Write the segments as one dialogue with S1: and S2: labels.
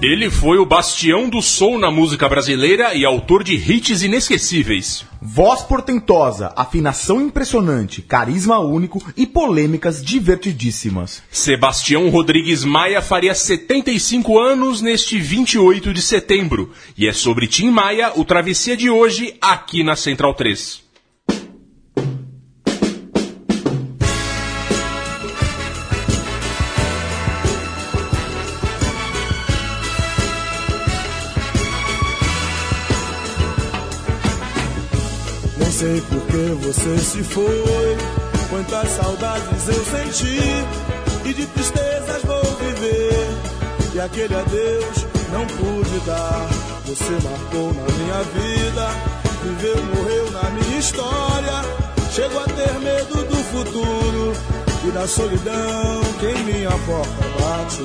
S1: Ele foi o bastião do soul na música brasileira e autor de hits inesquecíveis.
S2: Voz portentosa, afinação impressionante, carisma único e polêmicas divertidíssimas.
S1: Sebastião Rodrigues Maia faria 75 anos neste 28 de setembro. E é sobre Tim Maia o Travessia de hoje aqui na Central 3.
S3: Sei por que você se foi. Quantas saudades eu senti e de tristezas vou viver. E aquele adeus não pude dar. Você marcou na minha vida, viveu, morreu na minha história. Chego a ter medo do futuro e da solidão que em minha porta bate.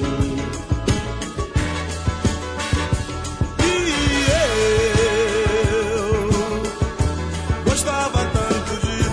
S3: E eu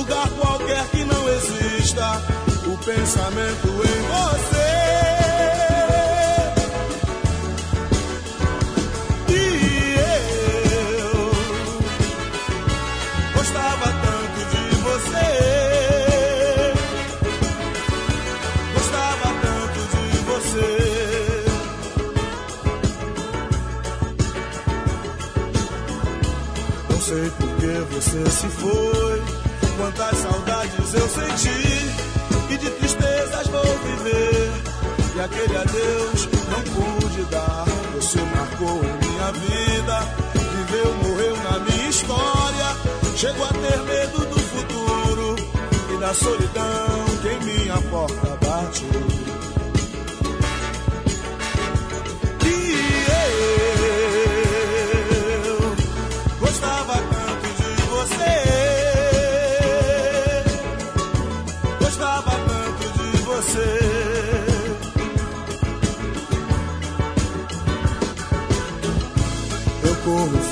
S3: lugar qualquer que não exista o pensamento em você. E eu gostava tanto de você. Gostava tanto de você. Não sei por que você se foi. Quantas saudades eu senti e de tristezas vou viver. E aquele adeus não pude dar. Você marcou minha vida, viveu, morreu na minha história. Chego a ter medo do futuro e da solidão que minha porta bate.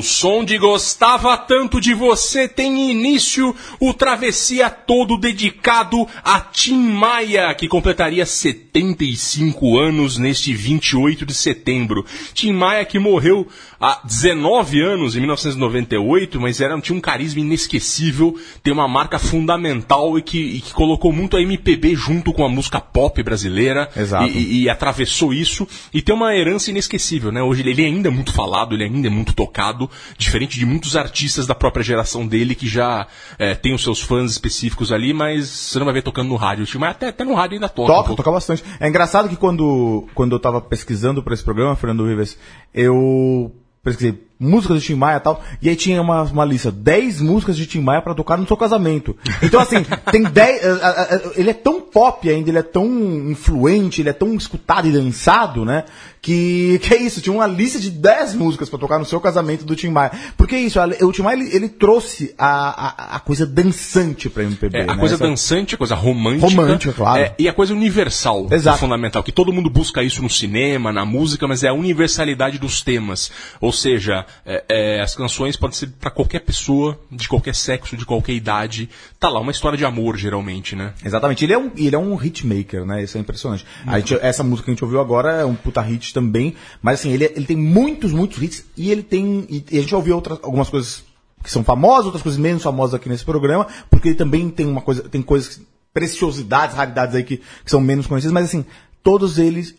S1: Ao som de Gostava Tanto de Você tem início o Travessia todo dedicado a Tim Maia, que completaria 75 anos neste 28 de setembro. Tim Maia que morreu há 19 anos, em 1998, mas era, tinha um carisma inesquecível, tem uma marca fundamental e que, e que colocou muito a MPB junto com a música pop brasileira
S2: Exato.
S1: E, e- e atravessou isso e tem uma herança inesquecível, né? Hoje ele, ele ainda é muito falado, ele ainda é muito tocado, diferente de muitos artistas da própria geração dele que já é, tem os seus fãs específicos ali, mas você não vai ver tocando no rádio, mas até, até no rádio ainda toca. um
S2: Toca,
S1: pouco.
S2: toca bastante. É engraçado que quando, quando eu tava pesquisando pra esse programa, Fernando Rivers, eu pesquisei músicas de Tim Maia e tal, e aí tinha uma, uma lista, 10 músicas de Tim Maia pra tocar no seu casamento. Então, assim, tem 10. eh, eh, eh, Ele é tão pop ainda, ele é tão influente, ele é tão escutado e dançado, né? Que, que é isso, tinha uma lista de 10 músicas pra tocar no seu casamento do Tim Maia. Porque é isso, a- o Tim Maia ele, ele trouxe a, a, a coisa dançante pra MPB.
S1: É, a
S2: né?
S1: coisa
S2: Essa-
S1: dançante, a coisa romântica.
S2: Romântica, claro.
S1: É, e a coisa universal,
S2: Exato.
S1: é fundamental. Que todo mundo busca isso no cinema, na música, mas é a universalidade dos temas. Ou seja, é, é, as canções podem ser pra qualquer pessoa, de qualquer sexo, de qualquer idade. Tá lá, uma história de amor, geralmente, né?
S2: Exatamente, ele é um, ele é um hitmaker, né? Isso é impressionante. Gente- essa música que a gente ouviu agora é um puta hit também, mas assim, ele, é- ele tem muitos, muitos hits e ele tem. E, e a gente ouviu outras, algumas coisas que são famosas, outras coisas menos famosas aqui nesse programa, porque ele também tem uma coisa, tem coisas, preciosidades, raridades aí que, que são menos conhecidas, mas assim, todos eles,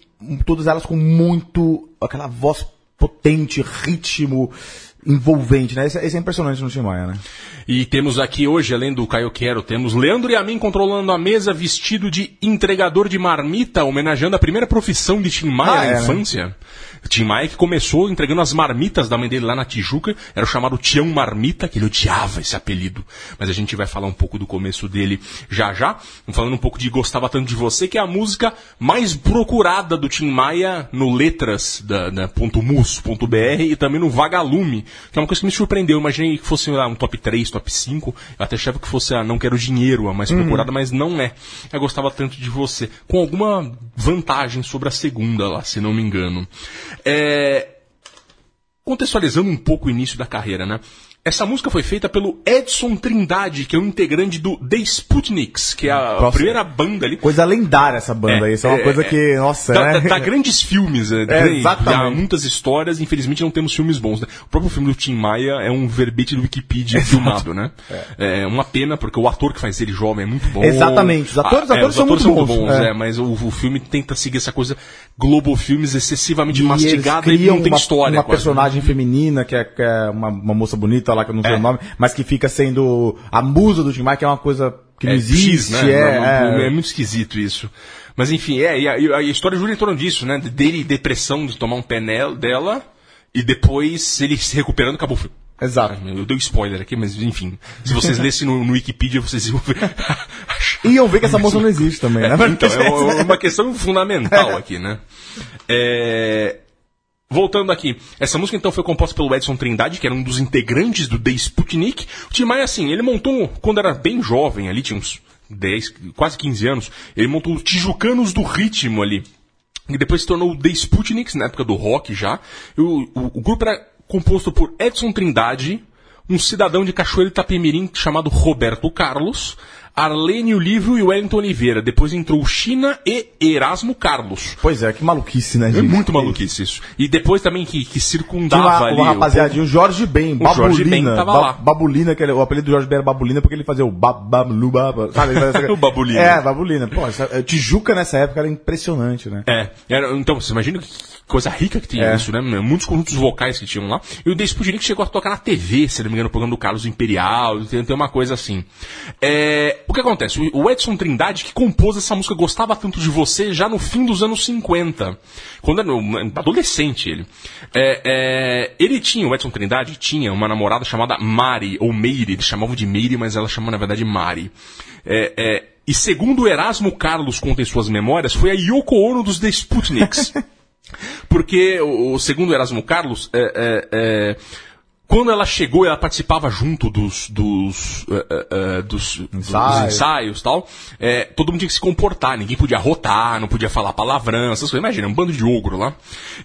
S2: todas elas com muito, aquela voz potente, ritmo envolvente, né? Isso, é- isso é impressionante no Tim Maia, né?
S1: E temos aqui hoje, além do Caio Quero, temos Leandro e a mim controlando a mesa vestido de entregador de marmita, homenageando a primeira profissão de Tim Maia
S2: Ah,
S1: na
S2: é, né?
S1: Tim Maia que começou entregando as marmitas da mãe dele lá na Tijuca, era o chamado Tião Marmita, que ele odiava esse apelido. Mas a gente vai falar um pouco do começo dele já já. Falando um pouco de Gostava Tanto de Você, que é a música mais procurada do Tim Maia no letras da, da ponto .mus, ponto .br e também no Vagalume, que é uma coisa que me surpreendeu. Eu imaginei que fosse lá, um top 3, top 5. Eu até achava que fosse a Não Quero Dinheiro, a mais procurada, mas não é. Eu gostava tanto de você. Com alguma vantagem sobre a segunda lá, se não me engano. É, contextualizando um pouco o início da carreira, né? Essa música foi feita pelo Edson Trindade, que é um integrante do The Sputniks, que é a
S2: Nossa.
S1: primeira banda ali.
S2: Coisa lendária essa banda aí, isso é uma coisa que, nossa,
S1: Dá,
S2: né?
S1: dá- dá grandes filmes, é,
S2: É,
S1: dá muitas histórias, infelizmente não temos filmes bons. Né? O próprio filme do Tim Maia é um verbete do Wikipedia filmado, né? É. uma pena, porque o ator que faz ele jovem é muito bom.
S2: Exatamente, os atores-
S1: Ah,
S2: atores
S1: os
S2: são
S1: atores
S2: muito
S1: são muito
S2: bons, é.
S1: é, mas o, o filme tenta seguir essa coisa Globo Filmes excessivamente
S2: E
S1: mastigada e não tem
S2: uma,
S1: história.
S2: uma
S1: quase.
S2: personagem feminina, que é, que é uma, uma moça bonita lá, que eu não sei
S1: É.
S2: o nome, mas que fica sendo a musa do Tim Maia, que é uma coisa que não
S1: É,
S2: existe.
S1: X, né?
S2: é, é.
S1: é muito esquisito isso. Mas enfim, é, e a, e a história gira em torno disso, né? Dele depressão de tomar um pé dela e depois ele se recuperando acabou o filme.
S2: Exato.
S1: Eu dei um spoiler aqui, mas enfim. Se vocês lessem no, no Wikipedia, vocês iam ver.
S2: E iam ver que essa moça não existe também, né?
S1: então, é uma- uma questão fundamental aqui, né? É, Voltando aqui, essa música então foi composta pelo Edson Trindade, que era um dos integrantes do The Sputnik. O Tim Maia, assim, ele montou, quando era bem jovem ali, tinha uns 10, quase 15 anos, ele montou os Tijucanos do Ritmo ali. E depois se tornou o The Sputniks, na época do rock já. O, o- o grupo era composto por Edson Trindade, um cidadão de Cachoeiro Itapemirim chamado Roberto Carlos, Arlene Olívio e Wellington Oliveira. Depois entrou China e Erasmo Carlos.
S2: Pois é, que maluquice, né,
S1: É
S2: gente?
S1: muito maluquice isso. E depois também que, que circundava ali.
S2: uma
S1: o
S2: rapaziadinha, o Jorge Ben,
S1: O Jorge Ben
S2: Babulina.
S1: tava
S2: Ba-
S1: lá.
S2: Babulina, que ele- o apelido do Jorge Ben era Babulina porque ele fazia o babablu, baba, sabe?
S1: O Babulina.
S2: É, Babulina. Pô, essa- eh, Tijuca nessa época era impressionante, né?
S1: É, era- então você imagina que coisa rica que tinha
S2: É.
S1: isso, né? Muitos conjuntos vocais que tinham lá. E o The Sputnik chegou a tocar na TV, se não me engano, no programa do Carlos Imperial, tem, tem uma coisa assim. É, o que acontece? O Edson Trindade, que compôs essa música Gostava Tanto de Você já no fim dos anos 50, quando era um adolescente ele. É, é, ele tinha, o Edson Trindade tinha uma namorada chamada Mari, ou Meire, eles chamavam de Meire, mas ela chamava na verdade Mari. É, é, e segundo o Erasmo Carlos conta em suas memórias, foi a Yoko Ono dos The Sputniks. Porque, o, segundo Erasmo Carlos, é, é, é, quando ela chegou, ela participava junto dos, dos, eh, eh, dos, dos
S2: Ensaios.
S1: e tal. É, todo mundo tinha que se comportar, ninguém podia rotar, não podia falar palavrão, essas coisas. Imagina, um bando de ogro lá.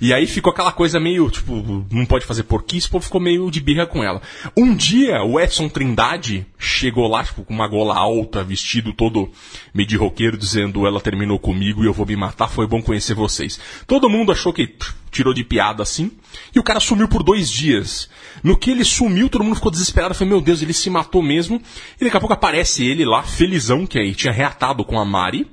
S1: E aí ficou aquela coisa meio, tipo, não pode fazer porquice, o povo ficou meio de birra com ela. Um dia, o Edson Trindade chegou lá, tipo, com uma gola alta, vestido todo meio de roqueiro, dizendo, ela terminou comigo e eu vou me matar, foi bom conhecer vocês. Todo mundo achou que tirou de piada assim, e o cara sumiu por dois dias. No que ele sumiu, todo mundo ficou desesperado, foi, meu Deus, ele se matou mesmo. E daqui a pouco aparece ele lá, felizão, que aí tinha reatado com a Mari.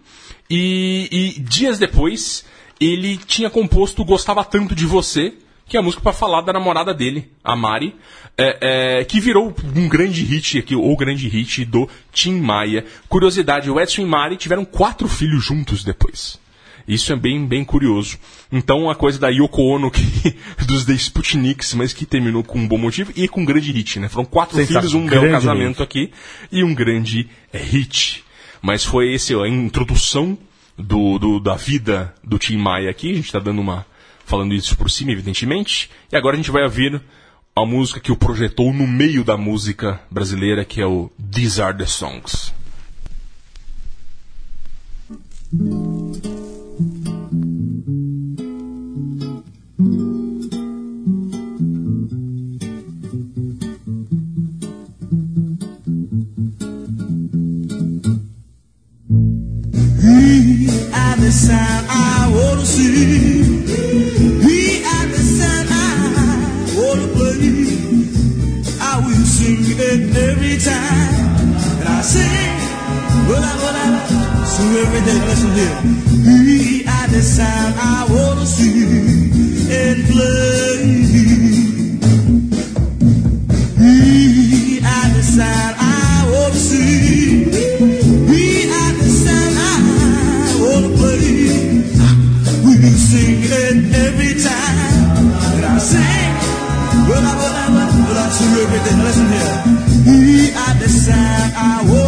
S1: E, e dias depois, ele tinha composto Gostava Tanto de Você, que é a música pra falar da namorada dele, a Mari, é, é, que virou um grande hit aqui, o grande hit do Tim Maia. Curiosidade, o Edson e Mari tiveram quatro filhos juntos depois. Isso é bem, bem curioso. Então, a coisa da Yoko Ono, que, dos The Sputniks, mas que terminou com um bom motivo e com um grande hit, né? Foram quatro
S2: Sensacional.
S1: filhos, um belo casamento aqui e um grande é, hit. Mas foi esse, ó, a introdução do, do- da vida do Tim Maia aqui. A gente está dando uma. falando isso por cima, evidentemente. E agora a gente vai ouvir a música que o projetou no meio da música brasileira, que é o These Are the Songs.
S3: He at I see. At the sound I wanna play. I will sing it every time. And I sing, sing every day. Listen here. I wanna see and play. I wanna see. singing every time that I sing. Well, I, well, I, well, I surrender. Listen here. He, I decide I will.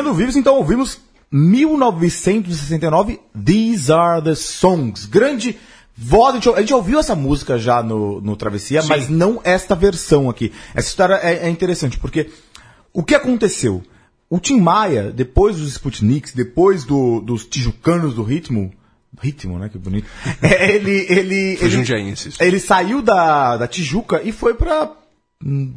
S2: Fernando Vives, então ouvimos 1969, These Are the Songs. Grande voz, a gente, a gente ouviu essa música já no, no Travessia, mas não esta versão aqui. Essa história é, é interessante, porque o que aconteceu? O Tim Maia, depois dos Sputniks, depois do- dos tijucanos do ritmo, ritmo, né, que bonito, é, ele, ele, ele, ele saiu da, da Tijuca e foi pra. hum,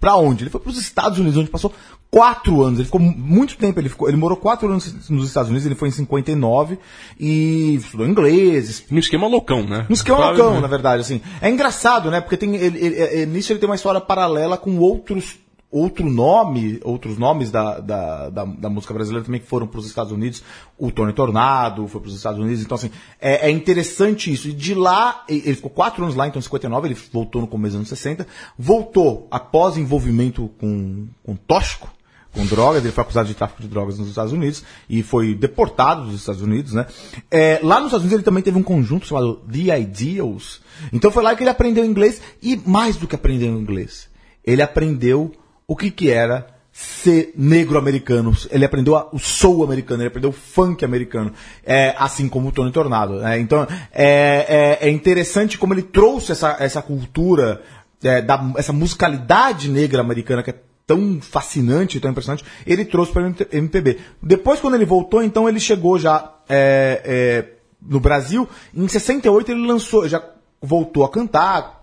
S2: Pra onde? Ele foi pros Estados Unidos, onde passou quatro anos, ele ficou mu- muito tempo, ele, ficou, ele morou quatro anos nos Estados Unidos, ele foi em 59 e estudou inglês,
S1: No esquema loucão, né?
S2: no esquema
S1: Claro,
S2: loucão,
S1: né?
S2: na verdade, assim. É engraçado, né? Porque tem, ele, ele- é- nisso ele tem uma história paralela com outros outro nome, outros nomes da, da, da, da música brasileira também que foram para os Estados Unidos. O Tony Tornado foi para os Estados Unidos. Então, assim, é, é interessante isso. E de lá, ele ficou quatro anos lá, então em 59, ele voltou no começo dos anos 60. Voltou após envolvimento com, com tóxico, com drogas, ele foi acusado de tráfico de drogas nos Estados Unidos e foi deportado dos Estados Unidos, né? É, lá nos Estados Unidos ele também teve um conjunto chamado The Ideals. Então foi lá que ele aprendeu inglês e mais do que aprendeu inglês, ele aprendeu o que que era ser negro americano. Ele aprendeu o soul americano, ele aprendeu o funk americano, é, assim como o Tony Tornado. né? Então é, é, é interessante como ele trouxe essa, essa cultura, é, da, essa musicalidade negra americana que é tão fascinante, tão impressionante, ele trouxe para o MPB. Depois, quando ele voltou, então ele chegou já é, é, no Brasil. Em 68 ele lançou, já voltou a cantar,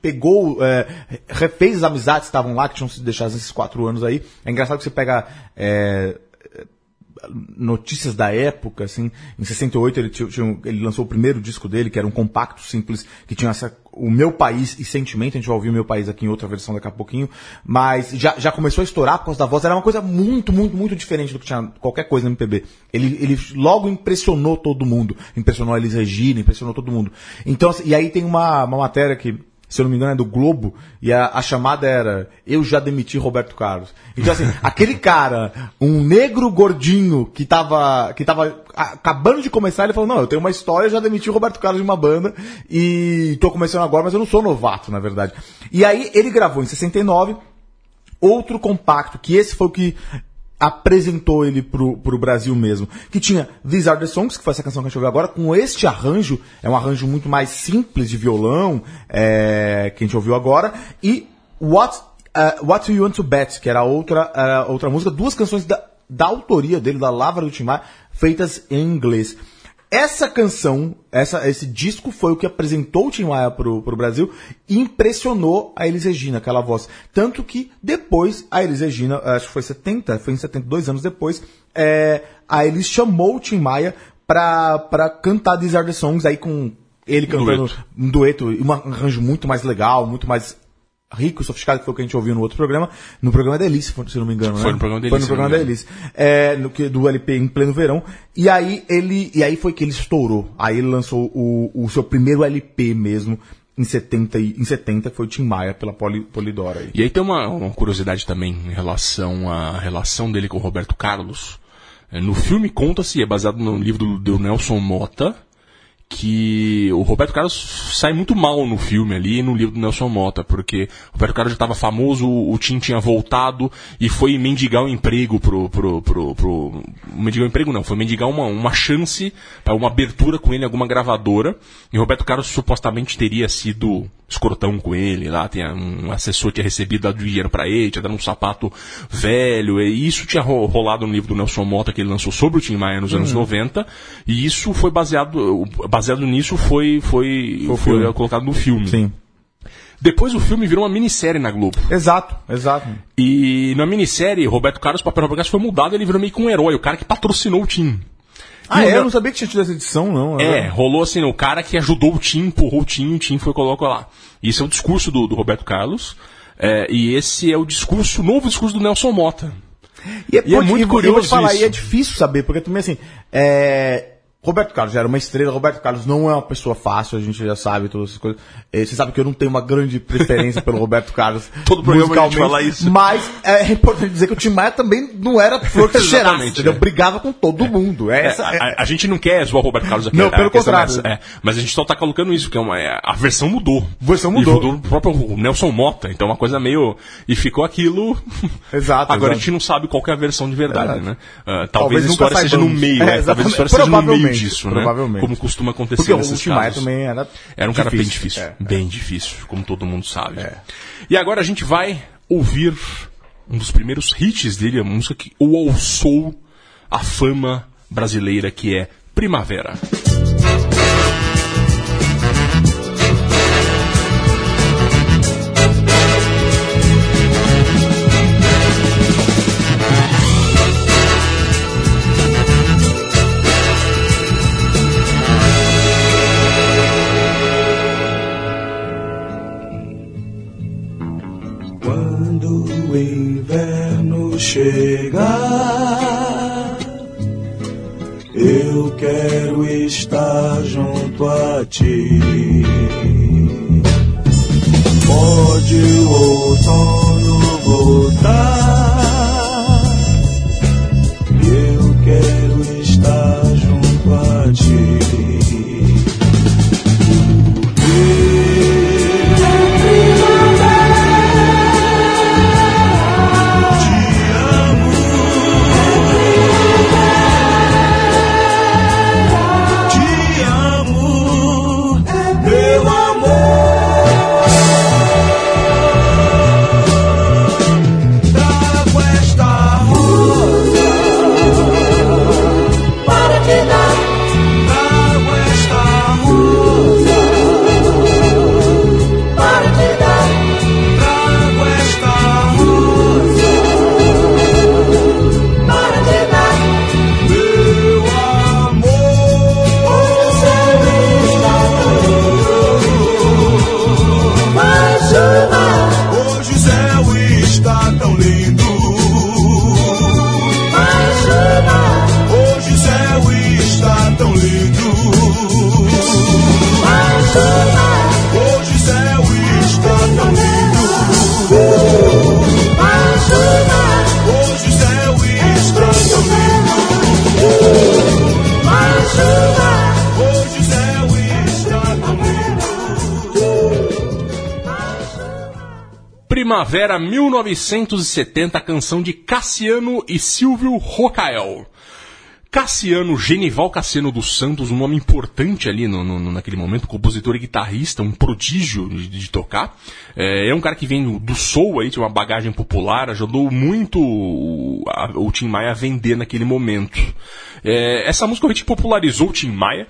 S2: pegou, é, refez as amizades que estavam lá, que tinham sido deixadas nesses quatro anos aí. É engraçado que você pega é, notícias da época, assim, em 68 ele, tinha, ele lançou o primeiro disco dele, que era um compacto simples, que tinha essa, o Meu País e Sentimento, a gente vai ouvir o Meu País aqui em outra versão daqui a pouquinho, mas já, já começou a estourar por causa da voz, era uma coisa muito, muito, muito diferente do que tinha qualquer coisa no MPB. Ele, ele logo impressionou todo mundo, impressionou a Elis Regina, impressionou todo mundo. Então, assim, e aí tem uma, uma matéria que se eu não me engano, é do Globo, e a, a chamada era Eu já demiti Roberto Carlos. Então, assim, aquele cara, um negro gordinho que tava, que tava acabando de começar, ele falou, não, eu tenho uma história, já demiti Roberto Carlos de uma banda, e tô começando agora, mas eu não sou novato, na verdade. E aí, ele gravou em 69, outro compacto, que esse foi o que apresentou ele pro, pro Brasil mesmo, que tinha These Are The Songs, que foi essa canção que a gente ouviu agora, com este arranjo, é um arranjo muito mais simples de violão, é, que a gente ouviu agora, e What, uh, What You Want To Bet, que era outra, era outra música, duas canções da, da autoria dele, da Lavra do Tim Maia, feitas em inglês. Essa canção, essa, esse disco foi o que apresentou o Tim Maia pro, pro Brasil e impressionou a Elis Regina, aquela voz. Tanto que depois a Elis Regina, acho que foi 70, foi em 72 anos depois, é, a Elis chamou o Tim Maia pra, pra cantar These Are The Songs aí com ele cantando
S1: dueto.
S2: um dueto, um arranjo muito mais legal, muito mais rico, sofisticado, que foi o que a gente ouviu no outro programa, no programa da Elise, se não me engano,
S1: Foi
S2: né?
S1: no programa da
S2: Foi no programa da. Elise. É, no que, do LP em pleno verão. E aí ele, e aí foi que ele estourou. Aí ele lançou o, o seu primeiro LP mesmo, em 70, e- em 70 que foi o Tim Maia, pela Poli, Polidora aí.
S1: E aí tem uma, uma curiosidade também em relação à relação dele com o Roberto Carlos. É, No filme conta-se, é baseado no livro do, do Nelson Mota, que o Roberto Carlos sai muito mal no filme ali e no livro do Nelson Mota, porque o Roberto Carlos já estava famoso, o Tim tinha voltado e foi mendigar um emprego pro. pro, pro, pro mendigar um emprego não, foi mendigar uma, uma chance para uma abertura com ele alguma gravadora. E o Roberto Carlos supostamente teria sido escrotão com ele lá, tinha um assessor tinha recebido dado dinheiro para ele, tinha dado um sapato velho, e isso tinha ro- rolado no livro do Nelson Mota que ele lançou sobre o Tim Maia nos anos 90, e isso foi baseado, baseado nisso foi, foi,
S2: Foi
S1: colocado no filme.
S2: Sim.
S1: Depois o filme virou uma minissérie na Globo.
S2: Exato, exato.
S1: E na minissérie, Roberto Carlos, o papel Roberto Carlos foi mudado, ele virou meio que um herói, o cara que patrocinou o Tim.
S2: Ah, é? Eu não sabia que tinha tido essa edição, não.
S1: É, rolou assim, o cara que ajudou o Tim, empurrou o Tim, o Tim foi e colocou lá. Isso é o discurso do, do Roberto Carlos. é, e esse é o discurso, o novo discurso do Nelson Mota.
S2: E é,
S1: E é
S2: pode-
S1: muito
S2: e
S1: curioso
S2: falar,
S1: isso.
S2: e é difícil saber, porque também assim, é, Roberto Carlos já era uma estrela, Roberto Carlos não é uma pessoa fácil, a gente já sabe todas essas coisas. Eh, Você sabe que eu não tenho uma grande preferência pelo Roberto Carlos.
S1: Todo programa a gente
S2: musicalmente,
S1: fala isso.
S2: Mas é importante dizer que o Tim Maia também não era flor que cheirasse,
S1: é.
S2: Brigava com todo mundo. É,
S1: É,
S2: essa,
S1: a,
S2: é-
S1: a- a gente não quer zoar o Roberto Carlos aqui.
S2: Não,
S1: a- a
S2: pelo
S1: é
S2: contrário.
S1: é. mas a gente só tá colocando isso, que é uma, é, a versão mudou.
S2: A versão
S1: E
S2: mudou.
S1: mudou o próprio Nelson Mota, então é uma coisa meio. E ficou aquilo.
S2: Exato,
S1: Agora a
S2: exato.
S1: gente não sabe qual é a versão de verdade, né? Ah, talvez,
S2: Talvez
S1: a história seja no meio,
S2: É,
S1: né? Talvez a história seja no meio
S2: Provavelmente,
S1: disso, né?
S2: provavelmente.
S1: Como costuma acontecer
S2: porque o
S1: nesses
S2: Maia
S1: casos.
S2: também era.
S1: Era um cara bem
S2: difícil.
S1: difícil.
S2: É.
S1: Bem difícil, como todo mundo sabe. E agora a gente vai ouvir um dos primeiros hits dele, a música que o alçou a fama brasileira, que é Primavera.
S3: Chegar, eu quero estar junto a ti. Pode o outono
S1: Primavera 1970, canção de Cassiano e Silvio Rocael. Cassiano, Genival Cassiano dos Santos, um nome importante ali no, no- naquele momento, compositor e guitarrista, um prodígio de, de tocar. É, é um cara que vem do, soul aí, tinha uma bagagem popular, ajudou muito o, a- o Tim Maia a vender naquele momento. É, essa música realmente popularizou o Tim Maia.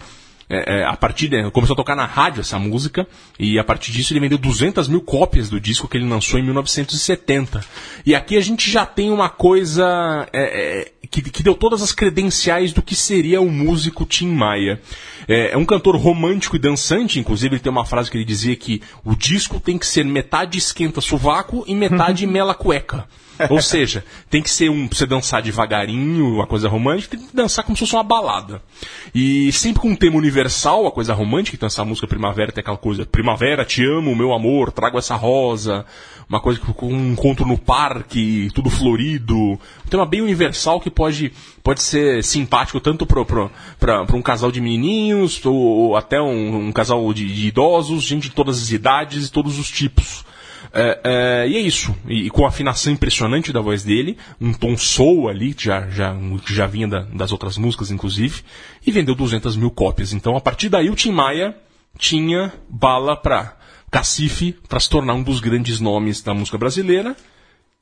S1: É, é, a partir de, começou a tocar na rádio essa música e a partir disso ele vendeu 200 mil cópias do disco que ele lançou em 1970 e aqui a gente já tem uma coisa é, é, que, que deu todas as credenciais do que seria o músico Tim Maia. É, é um cantor romântico e dançante inclusive ele tem uma frase que ele dizia que o disco tem que ser metade esquenta sovaco e metade mela cueca ou seja, tem que ser um. Pra você dançar devagarinho, uma coisa romântica, tem que dançar como se fosse uma balada. E sempre com um tema universal, a coisa romântica, então essa música Primavera tem aquela coisa, Primavera, te amo, meu amor, trago essa rosa, uma coisa com um encontro no parque, tudo florido. Um tema bem universal que pode, pode ser simpático tanto pra, pra um casal de menininhos, ou, ou até um, um casal de, de idosos, gente de todas as idades e todos os tipos. É, é, e é isso. E, e com a afinação impressionante da voz dele, um tom soul ali, que já, já, já vinha da- das outras músicas, inclusive, e vendeu 200 mil cópias. Então, a partir daí, o Tim Maia tinha bala pra cacife para se tornar um dos grandes nomes da música brasileira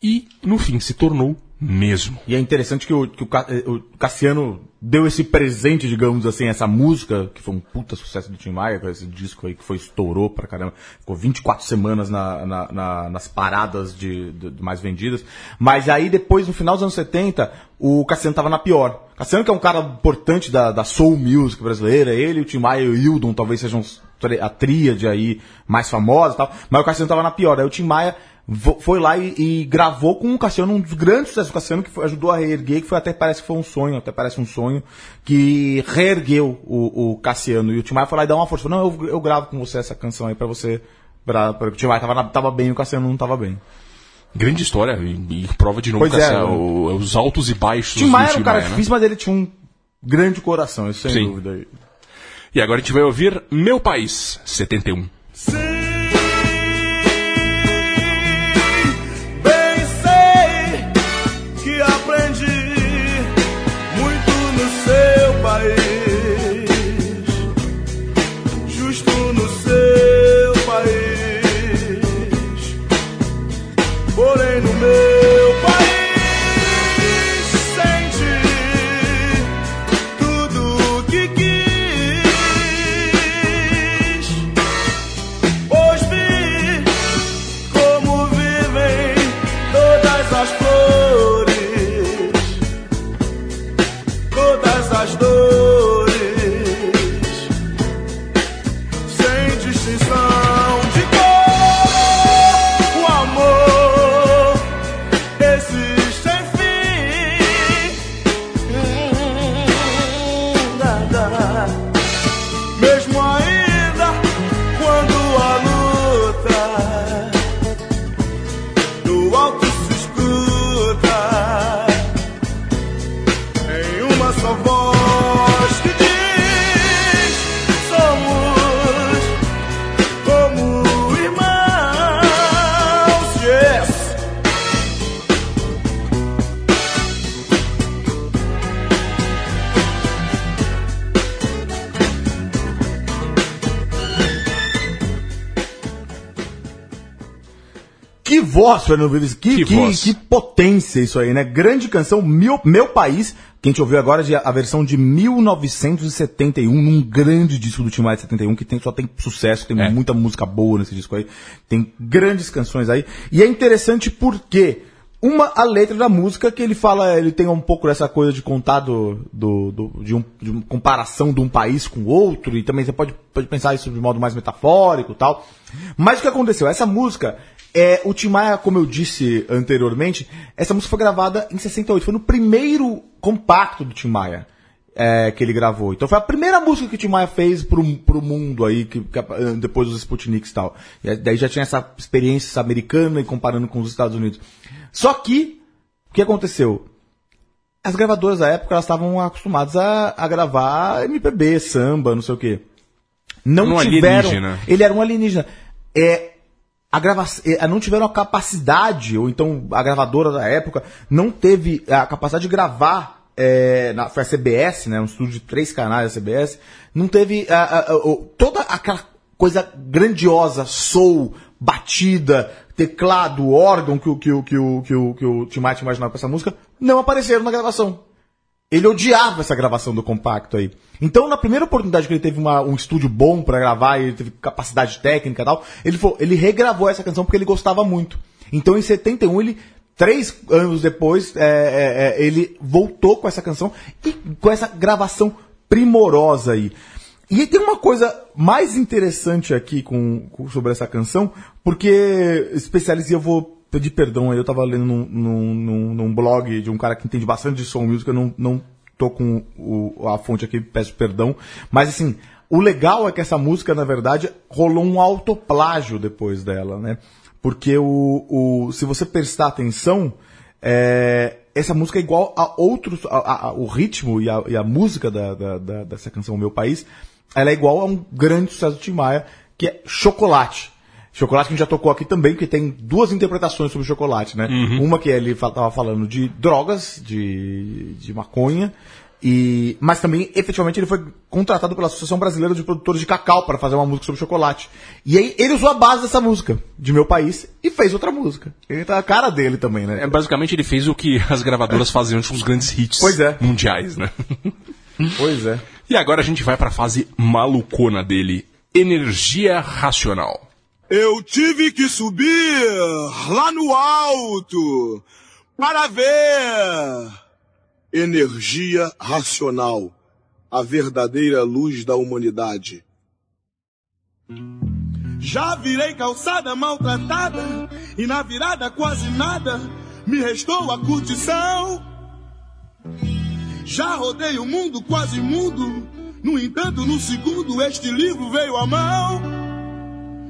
S1: e, no fim, se tornou mesmo.
S2: E é interessante que, o, que eh, o Cassiano deu esse presente, digamos assim, essa música, que foi um puta sucesso do Tim Maia, esse disco aí que foi estourou pra caramba. Ficou 24 semanas na, na- na- nas paradas de, de- de mais vendidas. Mas aí depois, no final dos anos 70, o Cassiano tava na pior. Cassiano que é um cara importante da, da soul music brasileira, ele, o Tim Maia e o Hildon talvez sejam a tríade aí mais famosa e tal. Mas o Cassiano tava na pior. Aí o Tim Maia foi lá e, e gravou com o Cassiano um dos grandes sucessos do Cassiano que foi- ajudou a reerguer, que foi até parece que foi um sonho, até parece um sonho, que reergueu o, o Cassiano. E o Tim Maia foi lá e deu uma força. Falou, não, eu, eu gravo com você essa canção aí pra você. Pra, pra, o Tim Maia tava, tava bem e o Cassiano não tava bem.
S1: Grande história, e, e prova de novo
S2: Pois
S1: que
S2: é, né?
S1: o- os altos e baixos
S2: Tim Maia era um cara
S1: né?
S2: difícil, mas ele tinha um grande coração, isso sem
S1: Sim.
S2: dúvida.
S1: E agora a gente vai ouvir Meu País, 71.
S3: Sim,
S2: voz, Fernando Vives. Que,
S1: Que
S2: que, que potência isso aí, né? Grande canção, Meu, Meu País, que a gente ouviu agora, de, a versão de 1971, num grande disco do Tim Maia de 71, que tem, só tem sucesso, tem
S1: É.
S2: muita música boa nesse disco aí. Tem grandes canções aí. E é interessante porque... Uma, a letra da música que ele fala, ele tem um pouco dessa coisa de contar do, do, do- de, um, de uma comparação de um país com outro, e também você pode, pode pensar isso de modo mais metafórico e tal. Mas o que aconteceu? Essa música, é, o Tim Maia, como eu disse anteriormente, essa música foi gravada em 68, foi no primeiro compacto do Tim Maia. é, que ele gravou. Então foi a primeira música que o Tim Maia fez pro, pro mundo aí, que, que, eh, depois dos Sputniks e tal. E aí- daí já tinha essa experiência americana e comparando com os Estados Unidos. Só que, o que aconteceu? As gravadoras da época, estavam acostumadas a, a gravar MPB, samba, não sei o quê. Não
S1: Um
S2: tiveram...
S1: alienígena.
S2: Ele era um alienígena. É, a gravação, não tiveram a capacidade, ou então a gravadora da época não teve a capacidade de gravar, é, na, foi a CBS, né, um estúdio de três canais da CBS, não teve a- a- a- toda aquela coisa grandiosa, soul, batida, teclado, órgão que, que, que, que, o- que o Tim Maia imaginado com essa música, não apareceram na gravação. Ele odiava essa gravação do compacto aí. Então, na primeira oportunidade que ele teve uma- um estúdio bom pra gravar, ele teve capacidade técnica e tal, ele, falou- ele regravou essa canção porque ele gostava muito. Então, em 71, ele, três anos depois, é, é, é, ele voltou com essa canção e com essa gravação primorosa aí. E tem uma coisa mais interessante aqui com, com- sobre essa canção, porque especialista, eu vou pedir perdão aí, eu tava lendo num, num, num- blog de um cara que entende bastante de som música, eu não, não tô com o- a fonte aqui, peço perdão, mas assim, o legal é que essa música, na verdade, rolou um autoplágio depois dela, né? Porque o, o, se você prestar atenção, é, essa música é igual a outros. a- a- o ritmo e a, e a música da, da- da- dessa canção Meu País, ela é igual a um grande sucesso do Tim Maia, que é Chocolate. Chocolate que a gente já tocou aqui também, porque tem duas interpretações sobre chocolate, né? Uma que ele fa- tava falando de drogas, de, de maconha, e, mas também, efetivamente, ele foi contratado pela Associação Brasileira de Produtores de Cacau para fazer uma música sobre chocolate. E aí ele usou a base dessa música, de meu país, e fez outra música. Ele tá a cara dele também, né?
S1: É, basicamente ele fez o que as gravadoras faziam com os grandes hits
S2: é.
S1: mundiais, né?
S2: Pois é.
S1: E agora a gente vai pra fase malucona dele, energia racional.
S3: Eu tive que subir lá no alto para ver energia racional, a verdadeira luz da humanidade. Já virei calçada maltratada e na virada quase nada me restou a curtição. Já rodei o mundo quase mudo, no entanto, no segundo este livro veio à mão.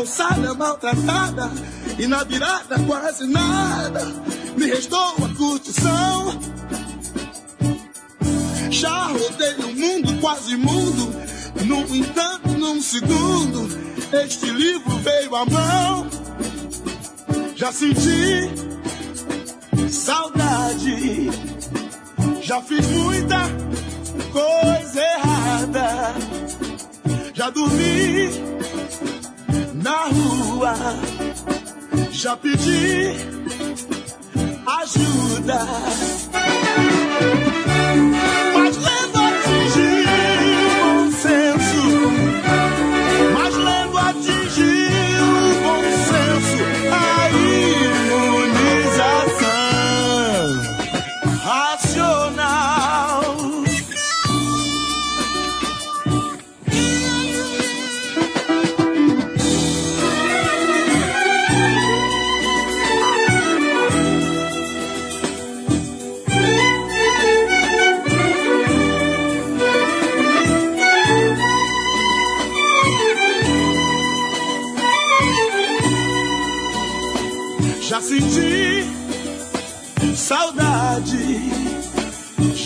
S3: Calçada maltratada e na virada quase nada me restou a curtição. Já rodei o mundo, quase mundo. No entanto, num segundo, este livro veio à mão. Já senti saudade. Já fiz muita coisa errada. Já dormi na rua. Já pedi ajuda.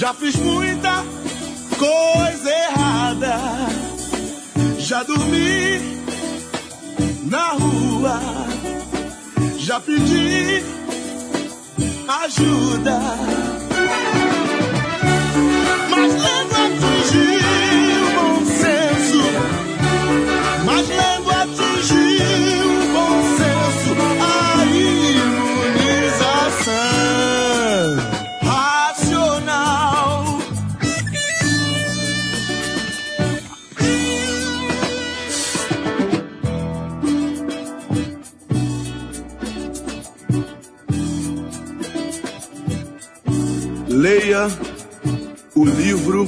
S3: Já fiz muita coisa errada, já dormi na rua, já pedi ajuda. Leia o livro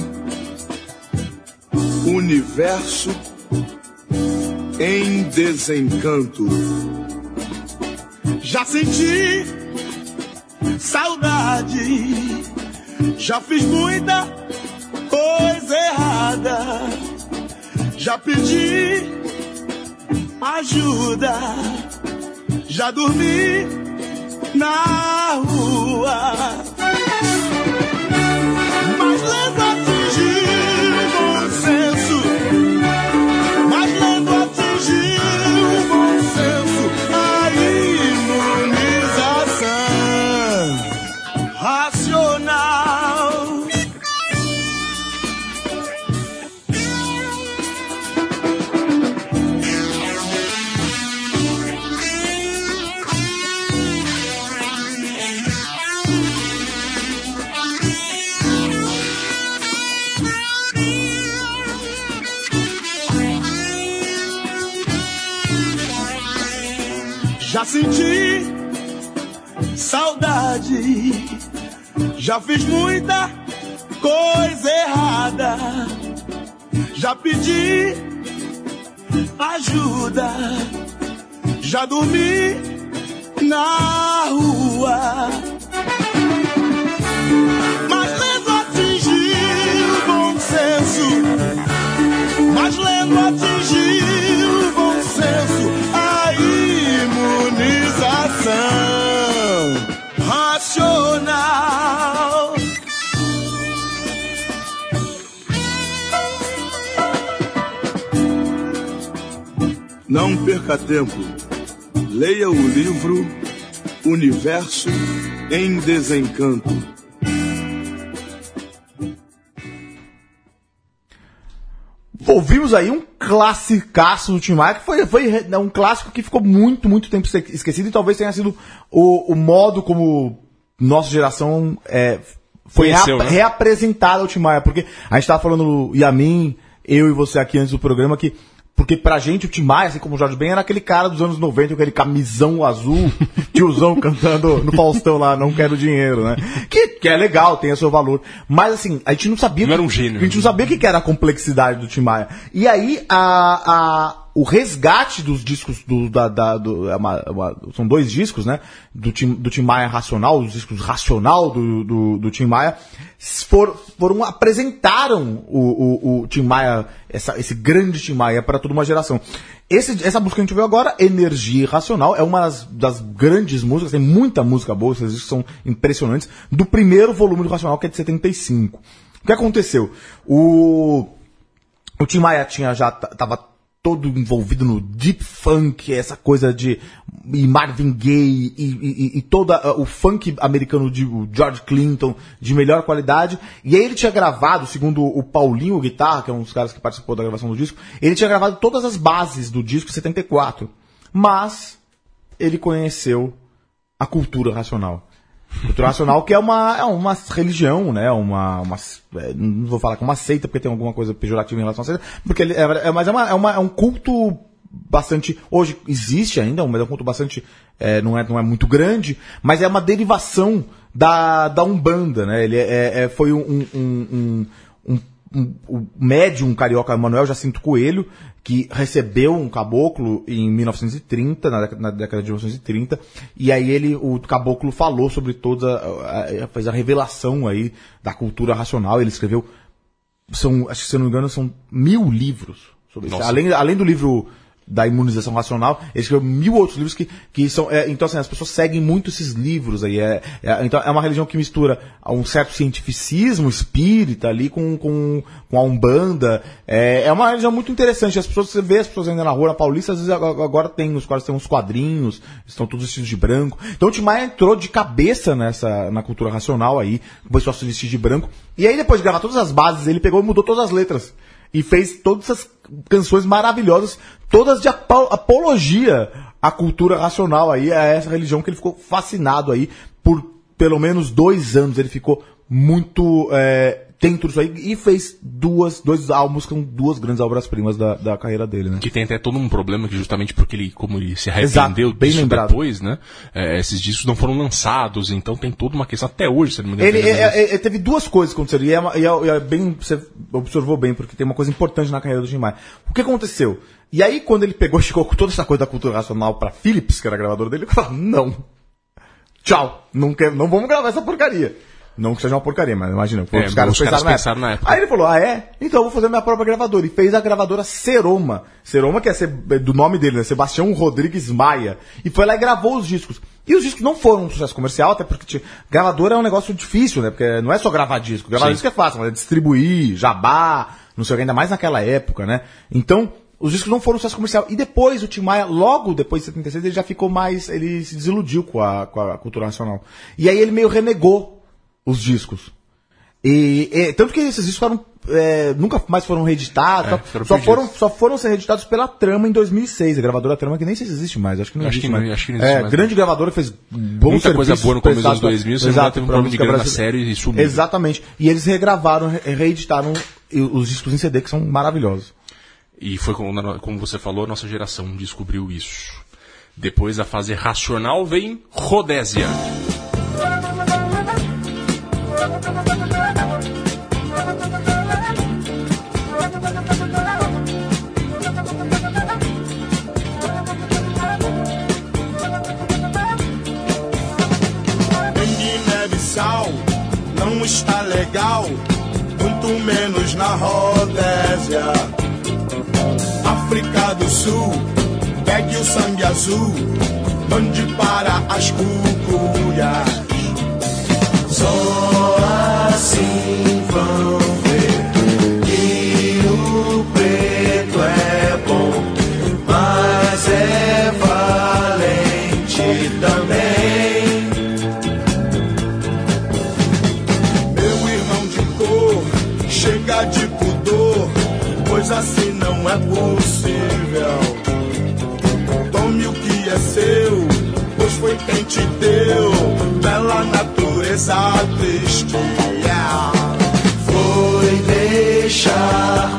S3: Universo em Desencanto. Já senti saudade, já fiz muita coisa errada, já pedi ajuda, já dormi na rua. Senti saudade, já fiz muita coisa errada, já pedi ajuda, já dormi na rua. Mas lendo atingir o bom senso, mas lendo atingir Não perca tempo. Leia o livro Universo em Desencanto.
S2: Ouvimos aí um classicaço do Tim Maia, que foi, foi é um clássico que ficou muito, muito tempo esque- esquecido e talvez tenha sido o, o modo como nossa geração é, foi
S1: Conheceu,
S2: rea-
S1: né?
S2: reapresentada ao Tim Maia. Porque a gente tava falando, Yamin, eu e você aqui antes do programa, que porque pra gente o Tim Maia, assim como o Jorge Ben, era aquele cara dos anos 90, com aquele camisão azul, tiozão cantando no Faustão lá, não quero dinheiro, né? Que, que é legal, tem o seu valor. Mas assim, a gente não sabia
S1: Não
S2: que-
S1: era um gênio.
S2: A gente não sabia o que que era a complexidade do Tim Maia. E aí, a, a- o resgate dos discos do, da, da- do- é uma- é uma- são dois discos, né? Do Tim, do Tim Maia Racional, os discos Racional do, do, do Tim Maia, for, foram, apresentaram o, o, o Tim Maia, essa, esse grande Tim Maia para toda uma geração. Esse, essa música que a gente ouviu agora, Energia Irracional, é uma das, das grandes músicas, tem muita música boa, esses discos são impressionantes, do primeiro volume do Racional, que é de 75. O que aconteceu? O, o Tim Maia tinha já tava todo envolvido no deep funk, essa coisa de e Marvin Gaye e, e, e todo o funk americano de George Clinton de melhor qualidade. E aí ele tinha gravado, segundo o Paulinho Guitarra, que é um dos caras que participou da gravação do disco, ele tinha gravado todas as bases do disco em 74. Mas ele conheceu a cultura racional. Cultura racional que é uma, é uma religião, né? Uma, uma, é, não vou falar que é uma seita, porque tem alguma coisa pejorativa em relação à seita, porque ele, é, é- mas é, uma, é, uma, é um culto bastante, hoje existe ainda, mas é um culto bastante, é, não, é, não é muito grande, mas é uma derivação da, da Umbanda, né? Ele é, é- foi um, um, um, um, um- o médium carioca Manuel Jacinto Coelho, que recebeu um caboclo em 1930, na década, na década de 1930, e aí ele, o caboclo falou sobre toda, a- a- fez a revelação aí da cultura racional, ele escreveu, são, acho que se eu não me engano, são mil livros sobre isso.
S1: Nossa.
S2: Além, além do livro da imunização racional. Ele escreveu mil outros livros que, que são. é, então, assim, as pessoas seguem muito esses livros aí. É, é- então, é uma religião que mistura um certo cientificismo espírita ali com, com, com a Umbanda. É, é uma religião muito interessante. As pessoas, você vê as pessoas ainda na rua, na Paulista, às vezes agora tem, os quadros têm uns quadrinhos, estão todos vestidos de branco. Então o Tim entrou de cabeça nessa, na cultura racional aí, começou a se vestir de branco. E aí, depois de gravar todas as bases, ele pegou e mudou todas as letras. E fez todas essas canções maravilhosas, todas de apo- apologia à cultura racional aí, a essa religião que ele ficou fascinado aí por pelo menos dois anos. Ele ficou muito é, dentro disso aí e fez duas, dois álbuns com duas grandes obras-primas da, da carreira dele, né?
S1: Que tem até todo um problema que justamente porque ele, como ele se
S2: Exato,
S1: arrependeu
S2: bem
S1: disso
S2: lembrado.
S1: depois, né? é, esses discos não foram lançados, então tem toda uma questão até hoje, se não me engano.
S2: Ele, é- é- é- teve duas coisas que aconteceram, e é, e é- e é bem, você observou bem, porque tem uma coisa importante na carreira do Jim Maia. O que aconteceu? E aí, quando ele pegou e chegou com toda essa coisa da cultura racional pra Philips, que era a gravadora dele, ele falou, não. Tchau. Não, quer, não vamos gravar essa porcaria. Não que seja uma porcaria, mas imagina, foi
S1: É,
S2: os caras,
S1: os caras
S2: pensaram,
S1: pensaram
S2: na
S1: na
S2: época. Aí ele falou, ah é? Então eu vou fazer minha própria gravadora. E fez a gravadora Seroma. Seroma, que é ser- do nome dele, né? Sebastião Rodrigues Maia. E foi lá e gravou os discos. E os discos não foram um sucesso comercial, até porque gravadora é um negócio difícil, né? Porque não é só gravar disco. Gravar
S1: Sim.
S2: disco é fácil, mas é distribuir, jabá, não sei o que, ainda mais naquela época, né? Então, os discos não foram um sucesso comercial. E depois, o Tim Maia, logo depois de 76, ele já ficou mais. Ele se desiludiu com a, com a cultura nacional. E aí ele meio renegou os discos. E, e- tanto que esses discos foram, é, nunca mais foram reeditados,
S1: É,
S2: só-
S1: foram
S2: só, foram, só foram ser reeditados pela Trama em 2006, a gravadora Trama, que nem sei se existe mais, acho que não
S1: Acho
S2: existe
S1: que
S2: mais.
S1: acho que não existe
S2: é,
S1: mais,
S2: grande gravadora que fez bons
S1: Muita coisa boa no começo dos
S2: prestados pra-
S1: 2000, se não me engano,
S2: Exato,
S1: teve um problema de grana sério e sumiu.
S2: Exatamente. E eles regravaram, re- reeditaram os discos em CD que são maravilhosos.
S1: E foi como, como você falou, a nossa geração descobriu isso. Depois da fase racional vem Rodésia.
S3: Está legal, muito menos na Rodésia. África do Sul, pegue o sangue azul, mande para as cucuias. Só assim vão possível. Tome o que é seu, pois foi quem te deu, bela natureza triste. Yeah. Foi deixar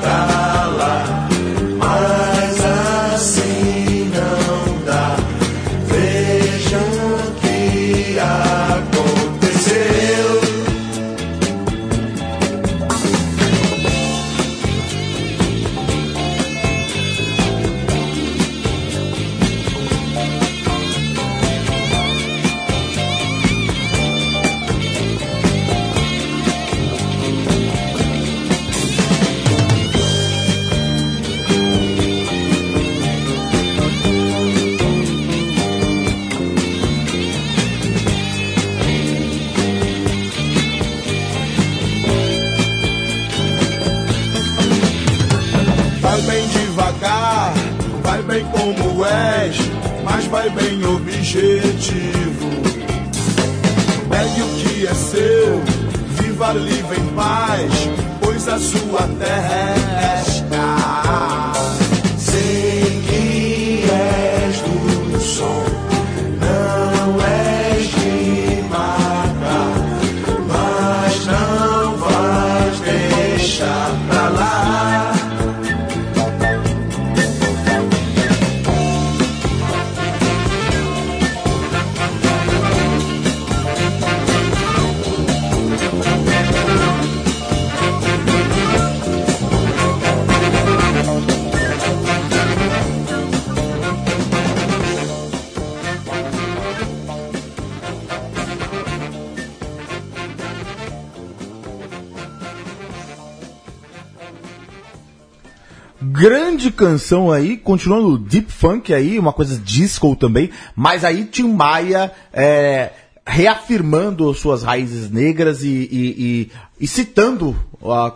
S2: canção aí, continuando Deep Funk aí, uma coisa disco também, mas aí Tim Maia é, reafirmando suas raízes negras e, e, e- e citando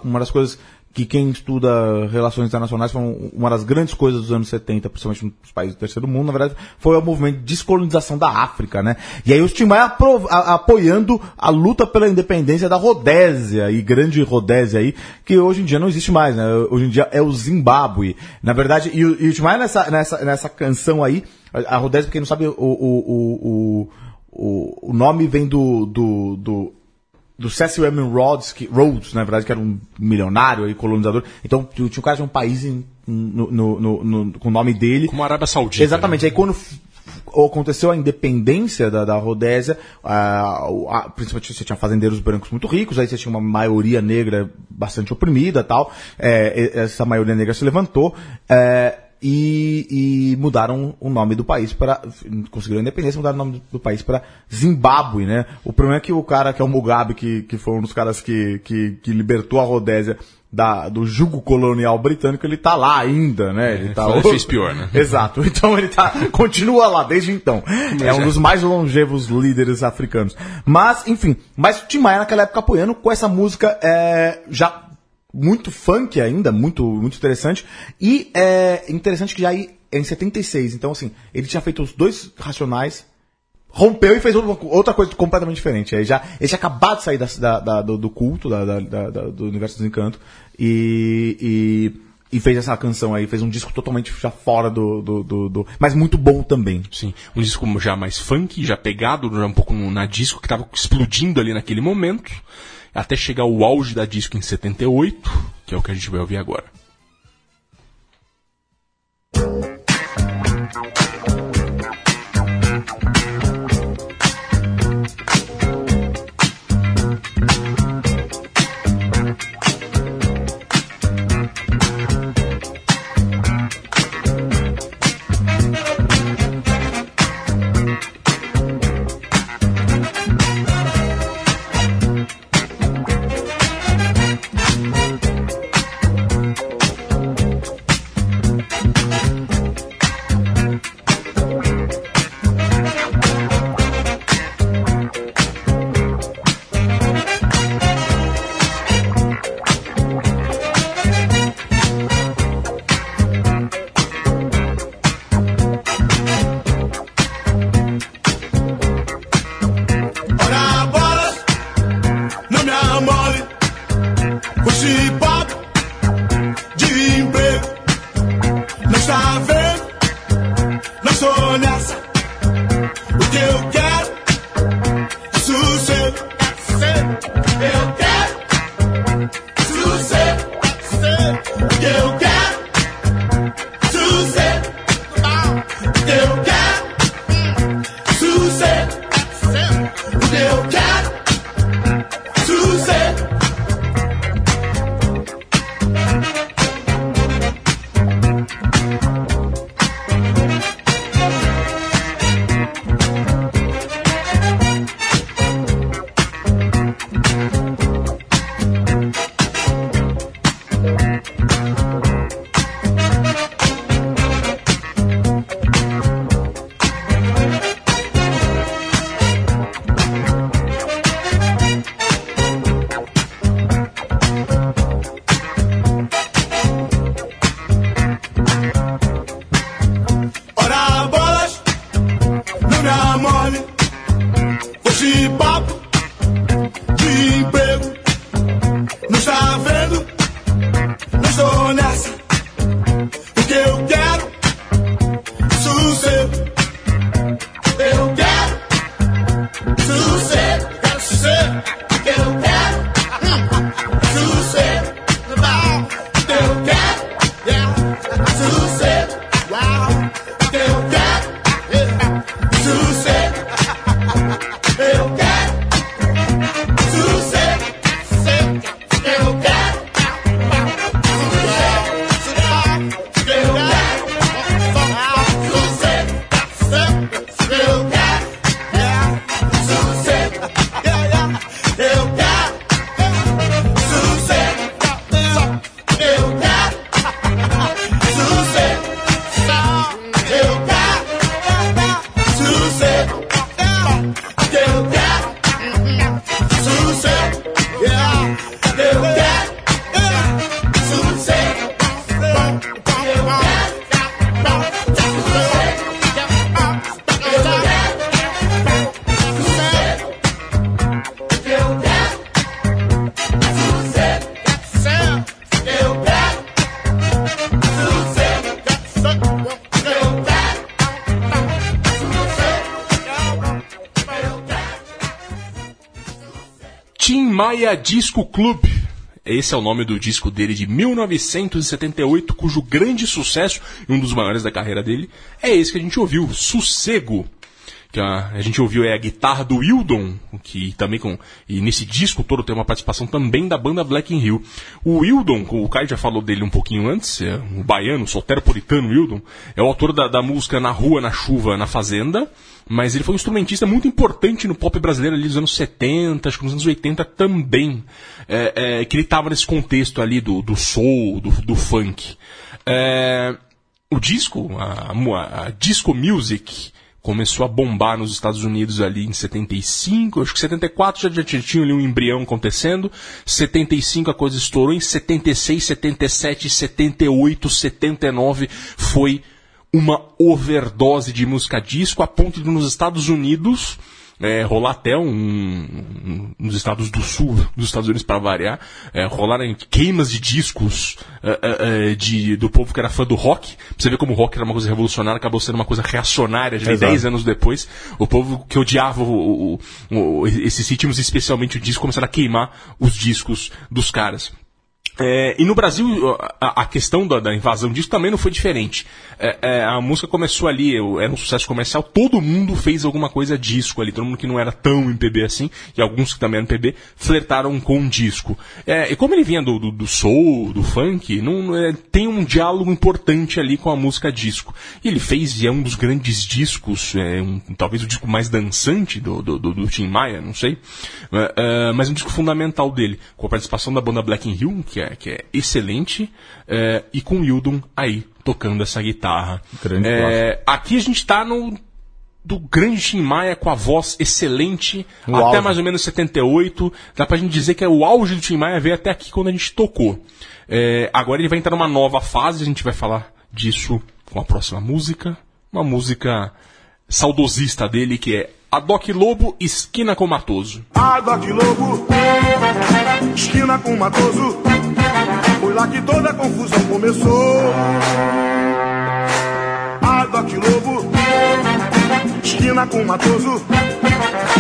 S2: uma das coisas que quem estuda relações internacionais foi um- uma das grandes coisas dos anos 70, principalmente nos países do terceiro mundo, na verdade, foi o movimento de descolonização da África, né? E aí os Tim Maia apro- a- apoiando a luta pela independência da Rodésia, e grande Rodésia aí, que hoje em dia não existe mais, né? Hoje em dia é o Zimbábue. Na verdade, e, o- e o nessa, nessa, nessa canção aí, a, Rodésia, quem não sabe, o, o, o, o, o, o nome vem do, do, do do Cecil M. Rhodes, que, Rhodes, na verdade, que era um milionário e colonizador. Então, tinha um cara de um país em- no, no- no- com o nome dele.
S3: Como a Arábia Saudita.
S2: Exatamente. Aí quando aconteceu a independência da, da Rodésia, o- a- principalmente você tinha fazendeiros brancos muito ricos, aí você tinha uma maioria negra bastante oprimida tal. É, essa maioria negra se levantou. é, e, e mudaram o nome do país para conseguiram a independência, mudaram o nome do, país para Zimbábue, né? O problema é que o cara que é o Mugabe, que, que foi um dos caras que, que, que libertou a Rodésia da, do jugo colonial britânico, ele tá lá ainda, né? Ele tá
S3: só ele fez pior, né?
S2: Exato. Então ele tá, continua lá desde então. É um dos mais longevos líderes africanos. Mas, enfim, mas o Tim Maia naquela época apoiando com essa música é, já muito funk ainda, muito, muito interessante. E é interessante que já aí é em 76, então assim, ele tinha feito os dois racionais, rompeu e fez outra, coisa completamente diferente. Aí já, ele tinha acabado de sair da, da- da- do, do culto, do universo dos encantos, e, e, e fez essa canção aí, fez um disco totalmente já fora do, do, do- do- Mas muito bom também.
S3: Sim, um disco já mais funk, já pegado já um pouco na disco, que tava explodindo ali naquele momento, até chegar o auge da disco em 78, que é o que a gente vai ouvir agora.
S1: Maia Disco Club. Esse é o nome do disco dele de 1978, cujo grande sucesso, e um dos maiores da carreira dele, é esse que a gente ouviu, Sossego. Que a, a gente ouviu é a guitarra do Wildon, que também com. E nesse disco todo tem uma participação também da banda Black in Hill. O Wildon, o Kai já falou dele um pouquinho antes, é um baiano, solteropolitano Wildon, é o autor da, da música Na Rua, na Chuva, na Fazenda, mas ele foi um instrumentista muito importante no pop brasileiro ali dos anos 70, acho que nos anos 80 também, é, é, que ele estava nesse contexto ali do, do soul, do, do funk. É, o disco, a, a, a disco music, começou a bombar nos Estados Unidos ali em 75, acho que 74 já, já tinha ali um embrião acontecendo, 75 a coisa estourou, em 76, 77, 78, 79 foi uma overdose de música disco a ponto de nos Estados Unidos é, rolar até um, um, nos estados do sul dos Estados Unidos para variar, é, rolarem queimas de discos é, é, é, de, do povo que era fã do rock. Pra você ver como o rock era uma coisa revolucionária, acabou sendo uma coisa reacionária de
S2: Exato.
S1: 10 anos depois. O povo que odiava o, o- o- esses ritmos, especialmente o disco, começaram a queimar os discos dos caras. É, e no Brasil, a, a questão da, da invasão disso também não foi diferente. É, é, a música começou ali, era um sucesso comercial, todo mundo fez alguma coisa disco ali, todo mundo que não era tão MPB assim, e alguns que também eram MPB, flertaram com um disco. É, e como ele vinha do, do, do soul, do funk, não, é, tem um diálogo importante ali com a música disco. E ele fez, e é um dos grandes discos, é, um- talvez o disco mais dançante do, do, do, do Tim Maia, não sei, mas um disco fundamental dele, com a participação da banda Black in Hill, que é, que é excelente, é, e com o Hildon aí tocando essa guitarra.
S2: Grande
S1: É, aqui a gente tá no do grande Tim Maia com a voz excelente,
S2: No
S1: até
S2: auge.
S1: mais ou menos 78. Dá pra gente dizer que é o auge do Tim Maia veio até aqui quando a gente tocou. É, agora ele vai entrar numa nova fase, a gente vai falar disso com a próxima música. Uma música saudosista dele, que é A Doc Lobo, Esquina com Matoso.
S3: A Doc Lobo, esquina com Matoso. Foi lá que toda a confusão começou. A Doc Lobo, esquina com Matoso.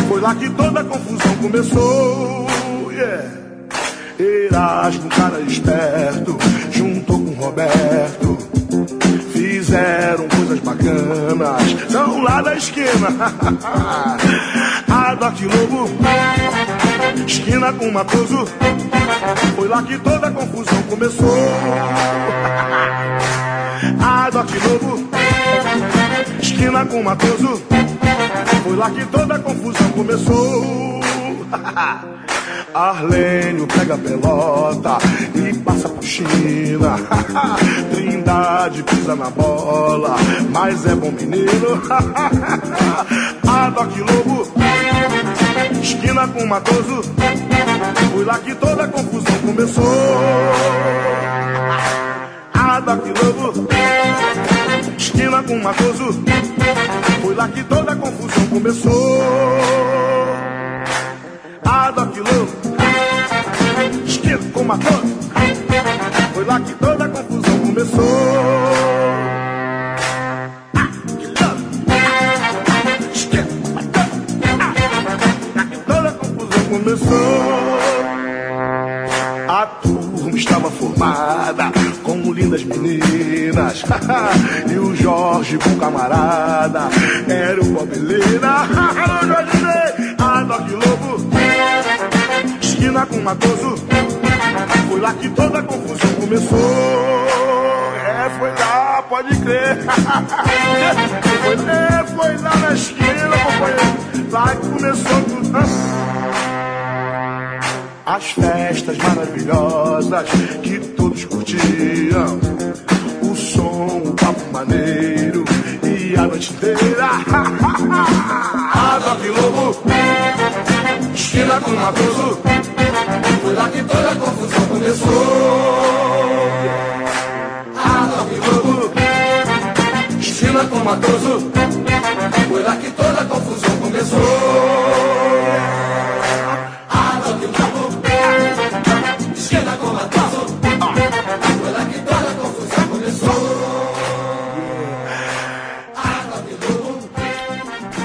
S3: Foi lá que toda a confusão começou. Yeah. Erasmo, cara esperto, juntou com Roberto. Fizeram coisas bacanas, não lá da esquina. A Doc Lobo, esquina com Matoso. Foi lá que toda a confusão começou. A Doc Lobo, esquina com Matoso. Foi lá que toda a confusão começou. Arlênio pega a pelota e passa por China. Trindade pisa na bola, mas é bom menino. A Doc Lobo, esquina com Matoso. Foi lá que toda a confusão começou. A Doc Lobo, esquina com Matoso. Foi lá que toda a confusão começou. A Doc Lobo, esquina com Matoso. Foi lá que toda a confusão começou. Começou. A turma estava formada com lindas meninas. e o Jorge, bom camarada, era uma beleza. Alô, Jorge Ney, a Doc Lobo, esquina com Matoso. Foi lá que toda a confusão começou. É, foi lá, pode crer. foi, é, foi lá na esquina, companheiro. Lá que começou tudo. As festas maravilhosas que todos curtiam. O som, o papo maneiro e a noite inteira. A Doc Lobo, esquina com Matoso. Foi lá que toda a confusão começou. A Doc Lobo, esquina com Matoso. Foi lá que toda a confusão começou.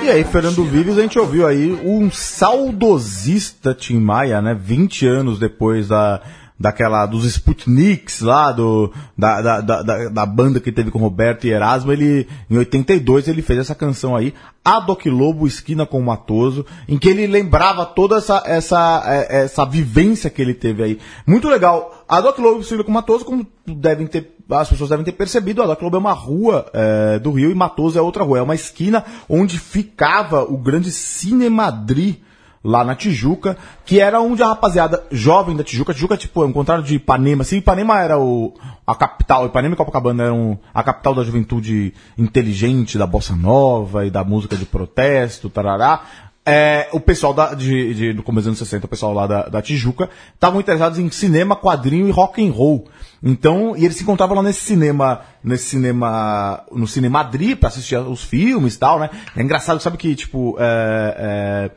S2: E aí, Fernando Vives, a gente ouviu aí um saudosista Tim Maia, né? 20 anos depois da, daquela, dos Sputniks lá, do, da, da, da, da- da banda que teve com Roberto e Erasmo, ele, em 82, ele fez essa canção aí, A Doc Lobo, Esquina com Matoso, em que ele lembrava toda essa, essa, eh, essa vivência que ele teve aí. Muito legal. A Doc Lobo, com Matoso, como devem ter, as pessoas devem ter percebido, a Doc Lobo é uma rua eh, do Rio e Matoso é outra rua. É uma esquina onde ficava o grande Cinemadri, lá na Tijuca, que era onde a rapaziada jovem da Tijuca, Tijuca tipo, é um contrário de Ipanema, assim, Ipanema era o, a capital, Ipanema e Copacabana eram a capital da juventude inteligente, da bossa nova e da música de protesto, tarará. É, o pessoal da, de, de, do começo dos anos 60, o pessoal lá da, da Tijuca, estavam interessados em cinema, quadrinho e rock and roll. Então, e eles se encontravam lá nesse cinema, nesse cinema, no Cinemadri, pra assistir os filmes e tal, né? É engraçado, sabe que, tipo, é, é,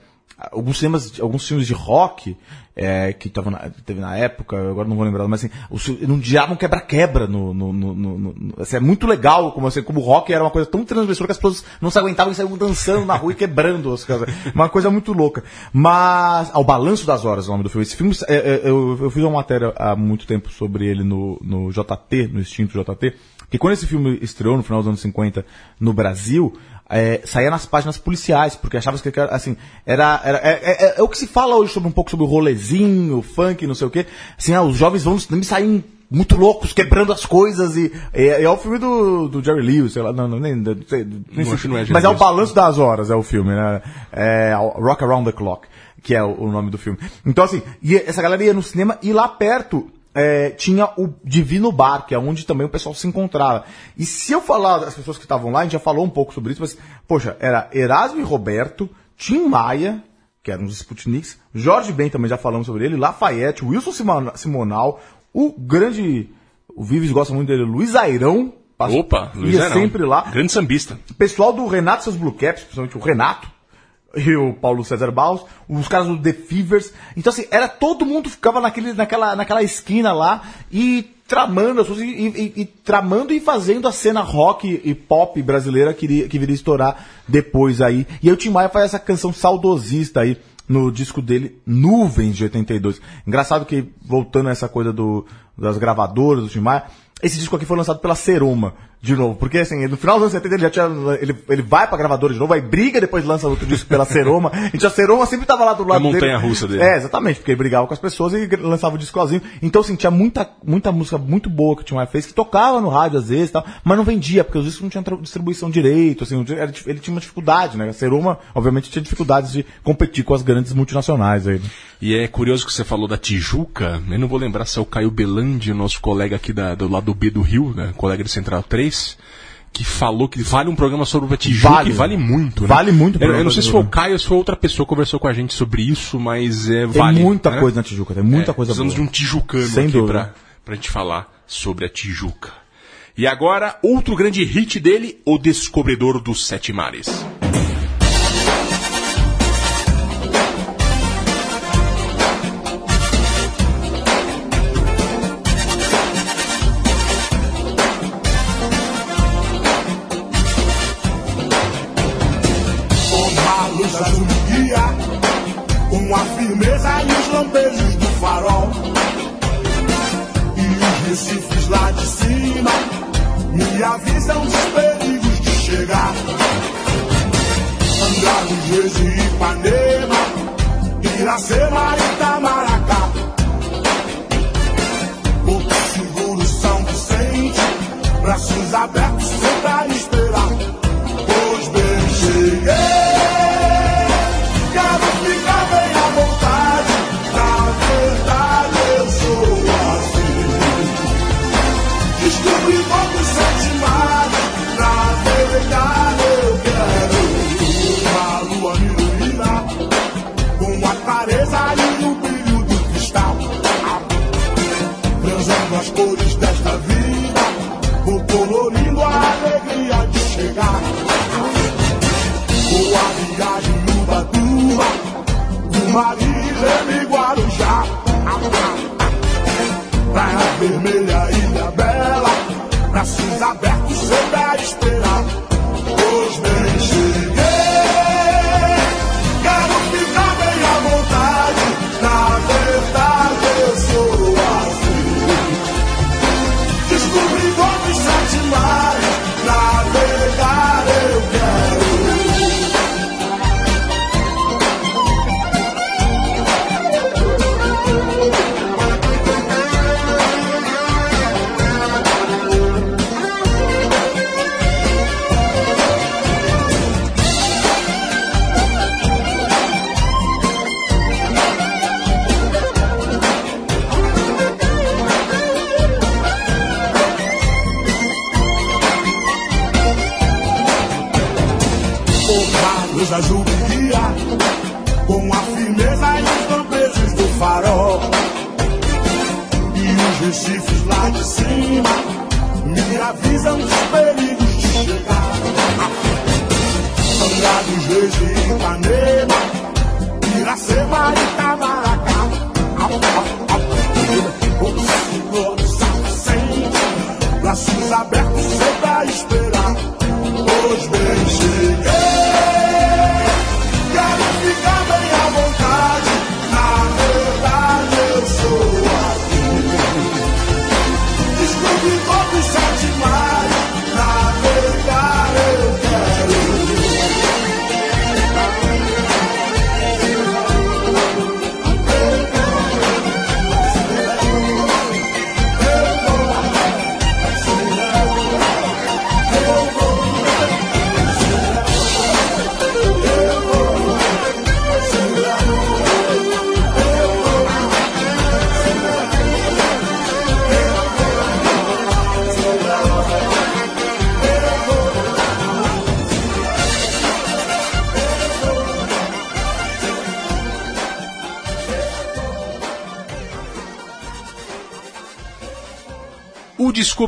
S2: alguns cinemas, alguns filmes de rock é, que tava na, teve na época, eu agora não vou lembrar, mas assim, os, não diavam quebra-quebra no, no, no, no- assim, é muito legal como assim, como o rock era uma coisa tão transgressora que as pessoas não se aguentavam e saíam dançando na rua e quebrando as. Uma coisa muito louca. Mas, ao Balanço das Horas, o nome do filme. Esse filme, é, é, eu, eu fiz uma matéria há muito tempo sobre ele no, no JT, no extinto JT, que quando esse filme estreou no final dos anos 50 no Brasil, é, saía nas páginas policiais, porque achava que era, assim, era, era é, é- é o que se fala hoje sobre um pouco sobre o rolezinho, o funk, não sei o quê. Assim, ah, os jovens vão sair muito loucos, quebrando as coisas e é, é o filme do, do Jerry Lewis, sei lá, não, não nem, não nem
S1: acho que não é
S2: mas é o. Balanço das Horas, é o filme, né? É Rock Around the Clock, que é o, o nome do filme. Então, assim, e essa galera ia no cinema e lá perto é, tinha o Divino Bar, que é onde também o pessoal se encontrava. E se eu falar das pessoas que estavam lá, a gente já falou um pouco sobre isso, mas, poxa, era Erasmo e Roberto, Tim Maia, que eram os Sputniks, Jorge Ben também já falamos sobre ele, Lafayette, Wilson Simon- Simonal, o grande, o Vives gosta muito dele, Luiz Airão,
S1: Opa, Luiz
S2: ia
S1: Airão.
S2: sempre lá.
S1: Grande sambista.
S2: Pessoal do Renato e seus Blue Caps, principalmente o Renato e o Paulo César Baus, os caras do The Fevers. Então, assim, era todo mundo ficava naquele, naquela, naquela esquina lá e tramando e, e- e tramando e fazendo a cena rock e pop brasileira que, que viria estourar depois aí. E aí o Tim Maia faz essa canção saudosista aí no disco dele, Nuvens, de 82. Engraçado que, voltando a essa coisa do, das gravadoras do Tim Maia, esse disco aqui foi lançado pela Seroma, de novo. Porque, assim, no final dos anos 70 ele já tinha. Ele, ele vai pra gravadora de novo, aí briga, depois lança outro disco pela Seroma. Então a Seroma sempre tava lá do lado dele.
S1: montanha-russa dele.
S2: É, exatamente, porque ele brigava com as pessoas e lançava o disco sozinho. Então, assim, tinha muita, muita música muito boa que o Tim Maia fez, que tocava no rádio às vezes e tal, mas não vendia, porque os discos não tinham distribuição direito, assim, ele tinha uma dificuldade, né? A Seroma, obviamente, tinha dificuldades de competir com as grandes multinacionais aí. né?
S1: E é curioso que você falou da Tijuca. Eu não vou lembrar se é o Caio Belandi, nosso colega aqui da- do lado B do Rio, né? colega de Central 3, que falou que vale um programa sobre a Tijuca
S2: Vale.
S1: e vale muito. né?
S2: Vale muito o
S1: Eu, eu não sei se foi o. Caio ou se foi outra pessoa que conversou com a gente sobre isso, mas é,
S2: Tem
S1: vale.
S2: muita
S1: né?
S2: coisa na Tijuca, tem muita
S1: É,
S2: coisa boa.
S1: Precisamos de um tijucano
S2: Sem
S1: aqui
S2: dúvida.
S1: pra, pra gente falar sobre a Tijuca. E agora, outro grande hit dele, O Descobridor dos Sete Mares.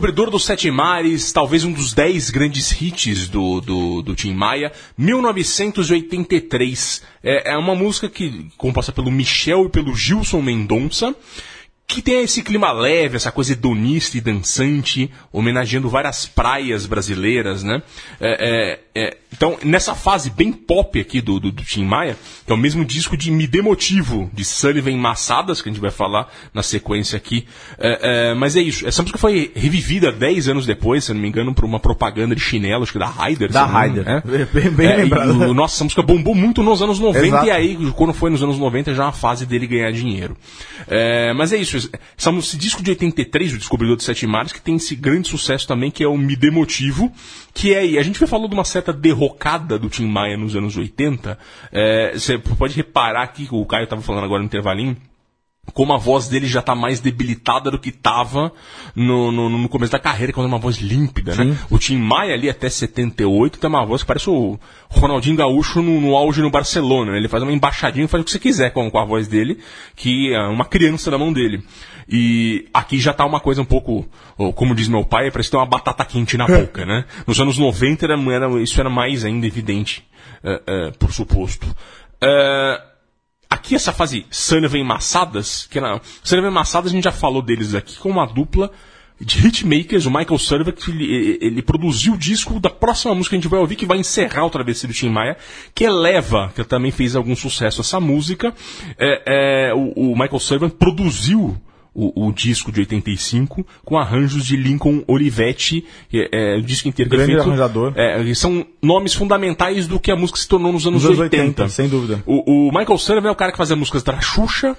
S3: Descobridor dos Sete Mares,
S1: talvez um dos dez grandes hits do, do, do Tim Maia, 1983. É, é uma música que composta pelo Michel e pelo Gilson Mendonça, que tem esse clima leve, essa coisa hedonista e dançante, homenageando várias praias brasileiras, né? É, é, é, então, nessa fase bem pop aqui do, do, do Tim Maia, que é o mesmo disco de Me Dê Motivo, de Sullivan Massadas, que a gente vai falar na sequência aqui. É, é, mas é isso, essa música foi revivida 10 anos depois, se não me engano, por uma propaganda de chinelo, acho que da Ryder.
S2: Da Ryder.
S1: é.
S2: Bem- bem
S1: É, e
S2: lembrado.
S1: o- nossa, essa música bombou muito nos anos 90
S2: Exato.
S1: e aí, quando foi nos anos 90, já é uma fase dele ganhar dinheiro. É, mas é isso, essa, esse disco de 83, o Descobridor dos Sete Mares, que tem esse grande sucesso também, que é o Me Dê Motivo, que é, a gente falou de uma certa derrocada do Tim Maia nos anos 80, é, você pode reparar aqui, o Caio estava falando agora no intervalinho, como a voz dele já tá mais debilitada do que tava no, no, no começo da carreira, quando é uma voz límpida, né? O Tim Maia ali até 78 tem uma voz que parece o Ronaldinho Gaúcho no, no auge no Barcelona. né? Ele faz uma embaixadinha faz o que você quiser com, com a voz dele, que é uma criança na mão dele. E aqui já tá uma coisa um pouco, ou como diz meu pai, parece ter uma batata quente na boca, né? Nos anos 90 era, era- isso era mais ainda evidente, eh, por suposto. Aqui essa fase Sullivan Massadas, que era, Massadas a gente já falou deles aqui com uma dupla de hitmakers, o Michael Sullivan, que ele, ele produziu o disco da próxima música que a gente vai ouvir, que vai encerrar o travessia do Tim Maia, que é Leva, que também fez algum sucesso essa música. É, é, o, o Michael Sullivan produziu o, o disco de 85 com arranjos de Lincoln Olivetti, que é, é, o disco inteiro que
S2: Grande
S1: é feito,
S2: arranjador.
S1: é, são nomes fundamentais do que a música se tornou nos anos,
S2: Nos anos
S1: 80.
S2: 80, sem dúvida.
S1: O, o Michael Sullivan é o cara que fazia músicas da Xuxa,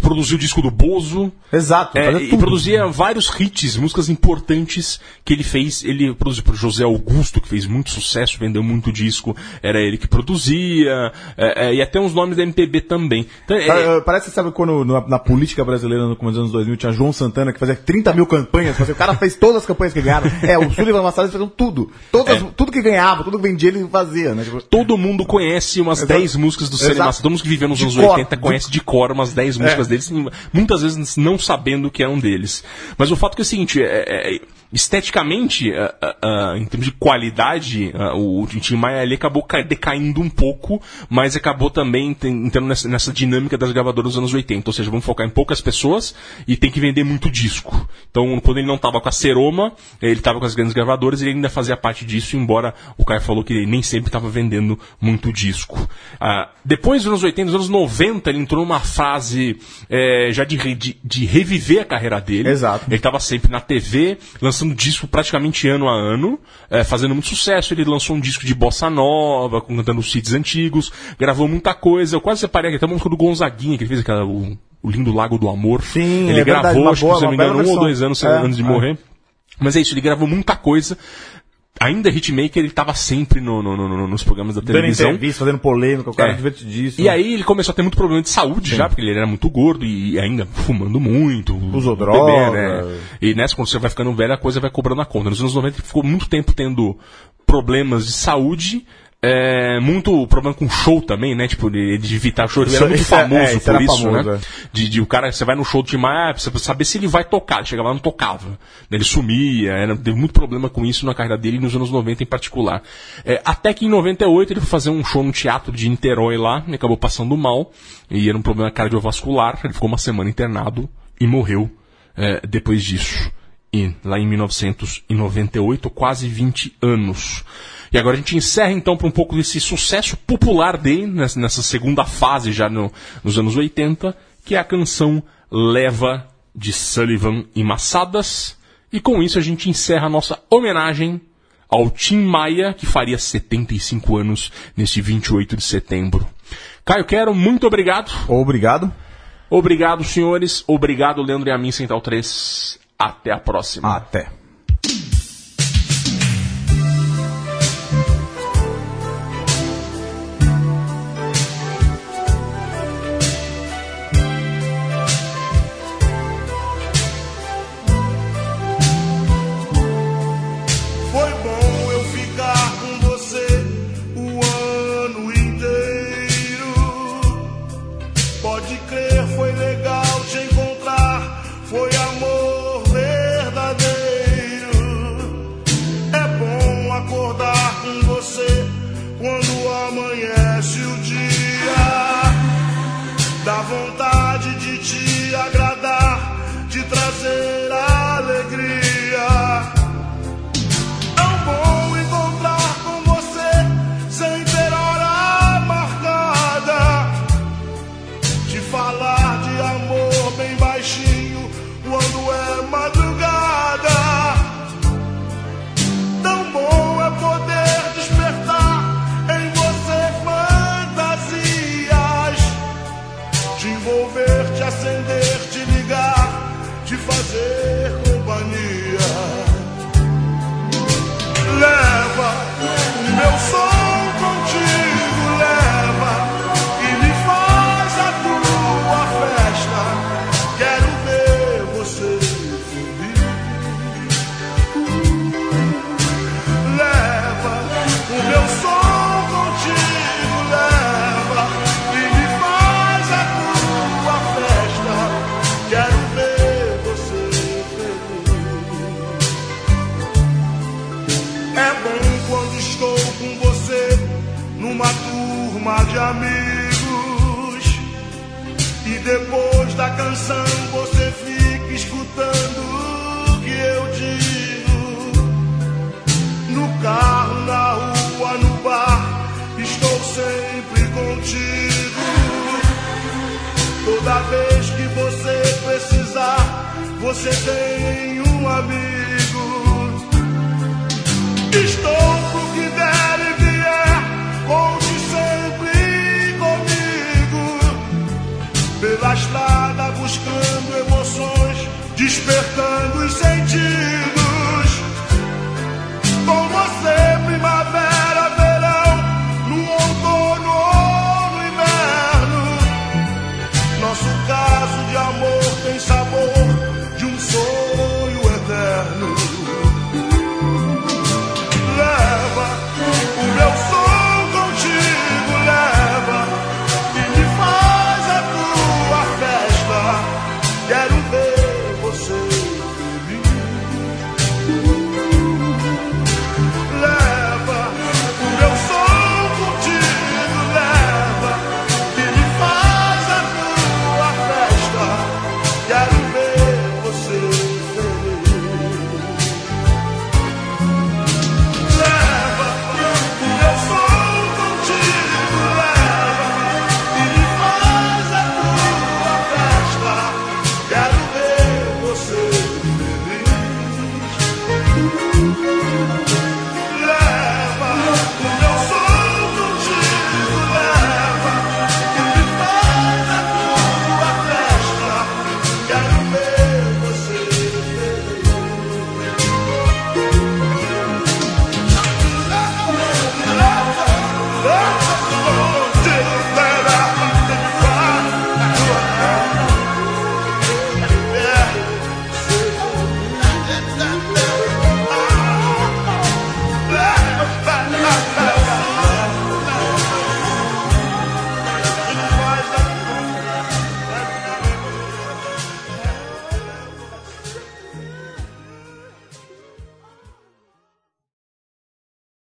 S1: produziu o disco do Bozo.
S2: Exato,
S1: é, e
S2: tudo.
S1: produzia vários hits, músicas importantes que ele fez. Ele produziu para José Augusto, que fez muito sucesso, vendeu muito disco. Era ele que produzia. é, é, e até uns nomes da MPB também. Então, é,
S2: ah, Parece que sabe quando na, na política brasileira no começo dos anos 2000 tinha João Santana que fazia 30 mil campanhas. fazia- O cara fez todas as campanhas que ganharam. É, o Sullivan Massadas fazia tudo. Todas,
S1: É.
S2: Tudo que ganhava, tudo que vendia ele fazia, né? Tipo,
S1: Todo mundo conhece umas
S2: Exato.
S1: 10 músicas do
S2: Exato.
S1: Massa. Todo mundo que viveu nos
S2: De
S1: anos
S2: cor.
S1: 80 conhece de cor umas 10 músicas
S2: É.
S1: deles, muitas vezes não sabendo que é um deles. Mas o fato é, é o seguinte, é- é- esteticamente, ah, ah, ah, em termos de qualidade, o, Tim Maia ali acabou ca- decaindo um pouco, mas acabou também entrando nessa, nessa dinâmica das gravadoras dos anos 80. Ou seja, vamos focar em poucas pessoas e tem que vender muito disco. Então, quando ele não estava com a Seroma, ele estava com as grandes gravadoras e ele ainda fazia parte disso, embora o Caio falou que ele nem sempre estava vendendo muito disco. Ah, depois dos anos 80, nos anos 90, ele entrou numa fase eh, já de, de, de reviver a carreira dele.
S2: Exato.
S1: Ele estava sempre na TV, lançando disco praticamente ano a ano, eh, fazendo muito sucesso. Ele lançou um disco de bossa nova, cantando os hits antigos, gravou muita coisa. Eu quase separei aqui até uma música do Gonzaguinha, que ele fez aquela, o, o Lindo Lago do Amor.
S2: Sim,
S1: ele
S2: é verdade,
S1: gravou,
S2: uma
S1: acho que
S2: boa,
S1: se não me engano, um
S2: bela
S1: ou
S2: versão.
S1: dois anos
S2: É,
S1: antes de
S2: é.
S1: morrer. Mas é isso, ele gravou muita coisa. Ainda hitmaker, ele estava sempre no- no- no- nos programas da
S2: dando
S1: televisão.
S2: entrevista, fazendo polêmica, o cara
S1: É.
S2: é. divertidíssimo.
S1: E aí ele começou a ter muito problema de saúde já, porque ele era muito gordo e ainda fumando muito.
S2: Usou
S1: bebê,
S2: droga.
S1: né? E nessa, quando você vai ficando velho, a coisa vai cobrando a conta. Nos anos 90 ele ficou muito tempo tendo problemas de saúde. É, muito problema com show também, né? Tipo, de, de evitar show. Ele era muito
S3: é-
S1: famoso
S3: é, isso
S1: por isso,
S3: famoso,
S1: né?
S3: é.
S1: De, de o cara, você vai no show do Tim Maia, precisa saber se ele vai tocar. Ele chegava lá e não tocava. Ele sumia, era, teve muito problema com isso na carreira dele nos anos 90 em particular. É, até que em 98 ele foi fazer um show no teatro de Niterói lá, e acabou passando mal, e era um problema cardiovascular. Ele ficou uma semana internado e morreu é, depois disso. E lá em 1998, quase 20 anos. E agora a gente encerra então para um pouco desse sucesso popular dele, nessa, segunda fase já no- nos anos 80, que é a canção Leva de Sullivan e Massadas. E com isso a gente encerra a nossa homenagem ao Tim Maia, que faria 75 anos neste 28 de setembro. Caio Quero, muito obrigado.
S3: Obrigado.
S1: Obrigado, senhores. Obrigado, Leandro e a mim, Central 3. Até a próxima.
S3: Até.
S4: Você tem um amigo. Estou pro que der e vier, conte sempre comigo. Pela estrada buscando emoções, despertando os sentidos.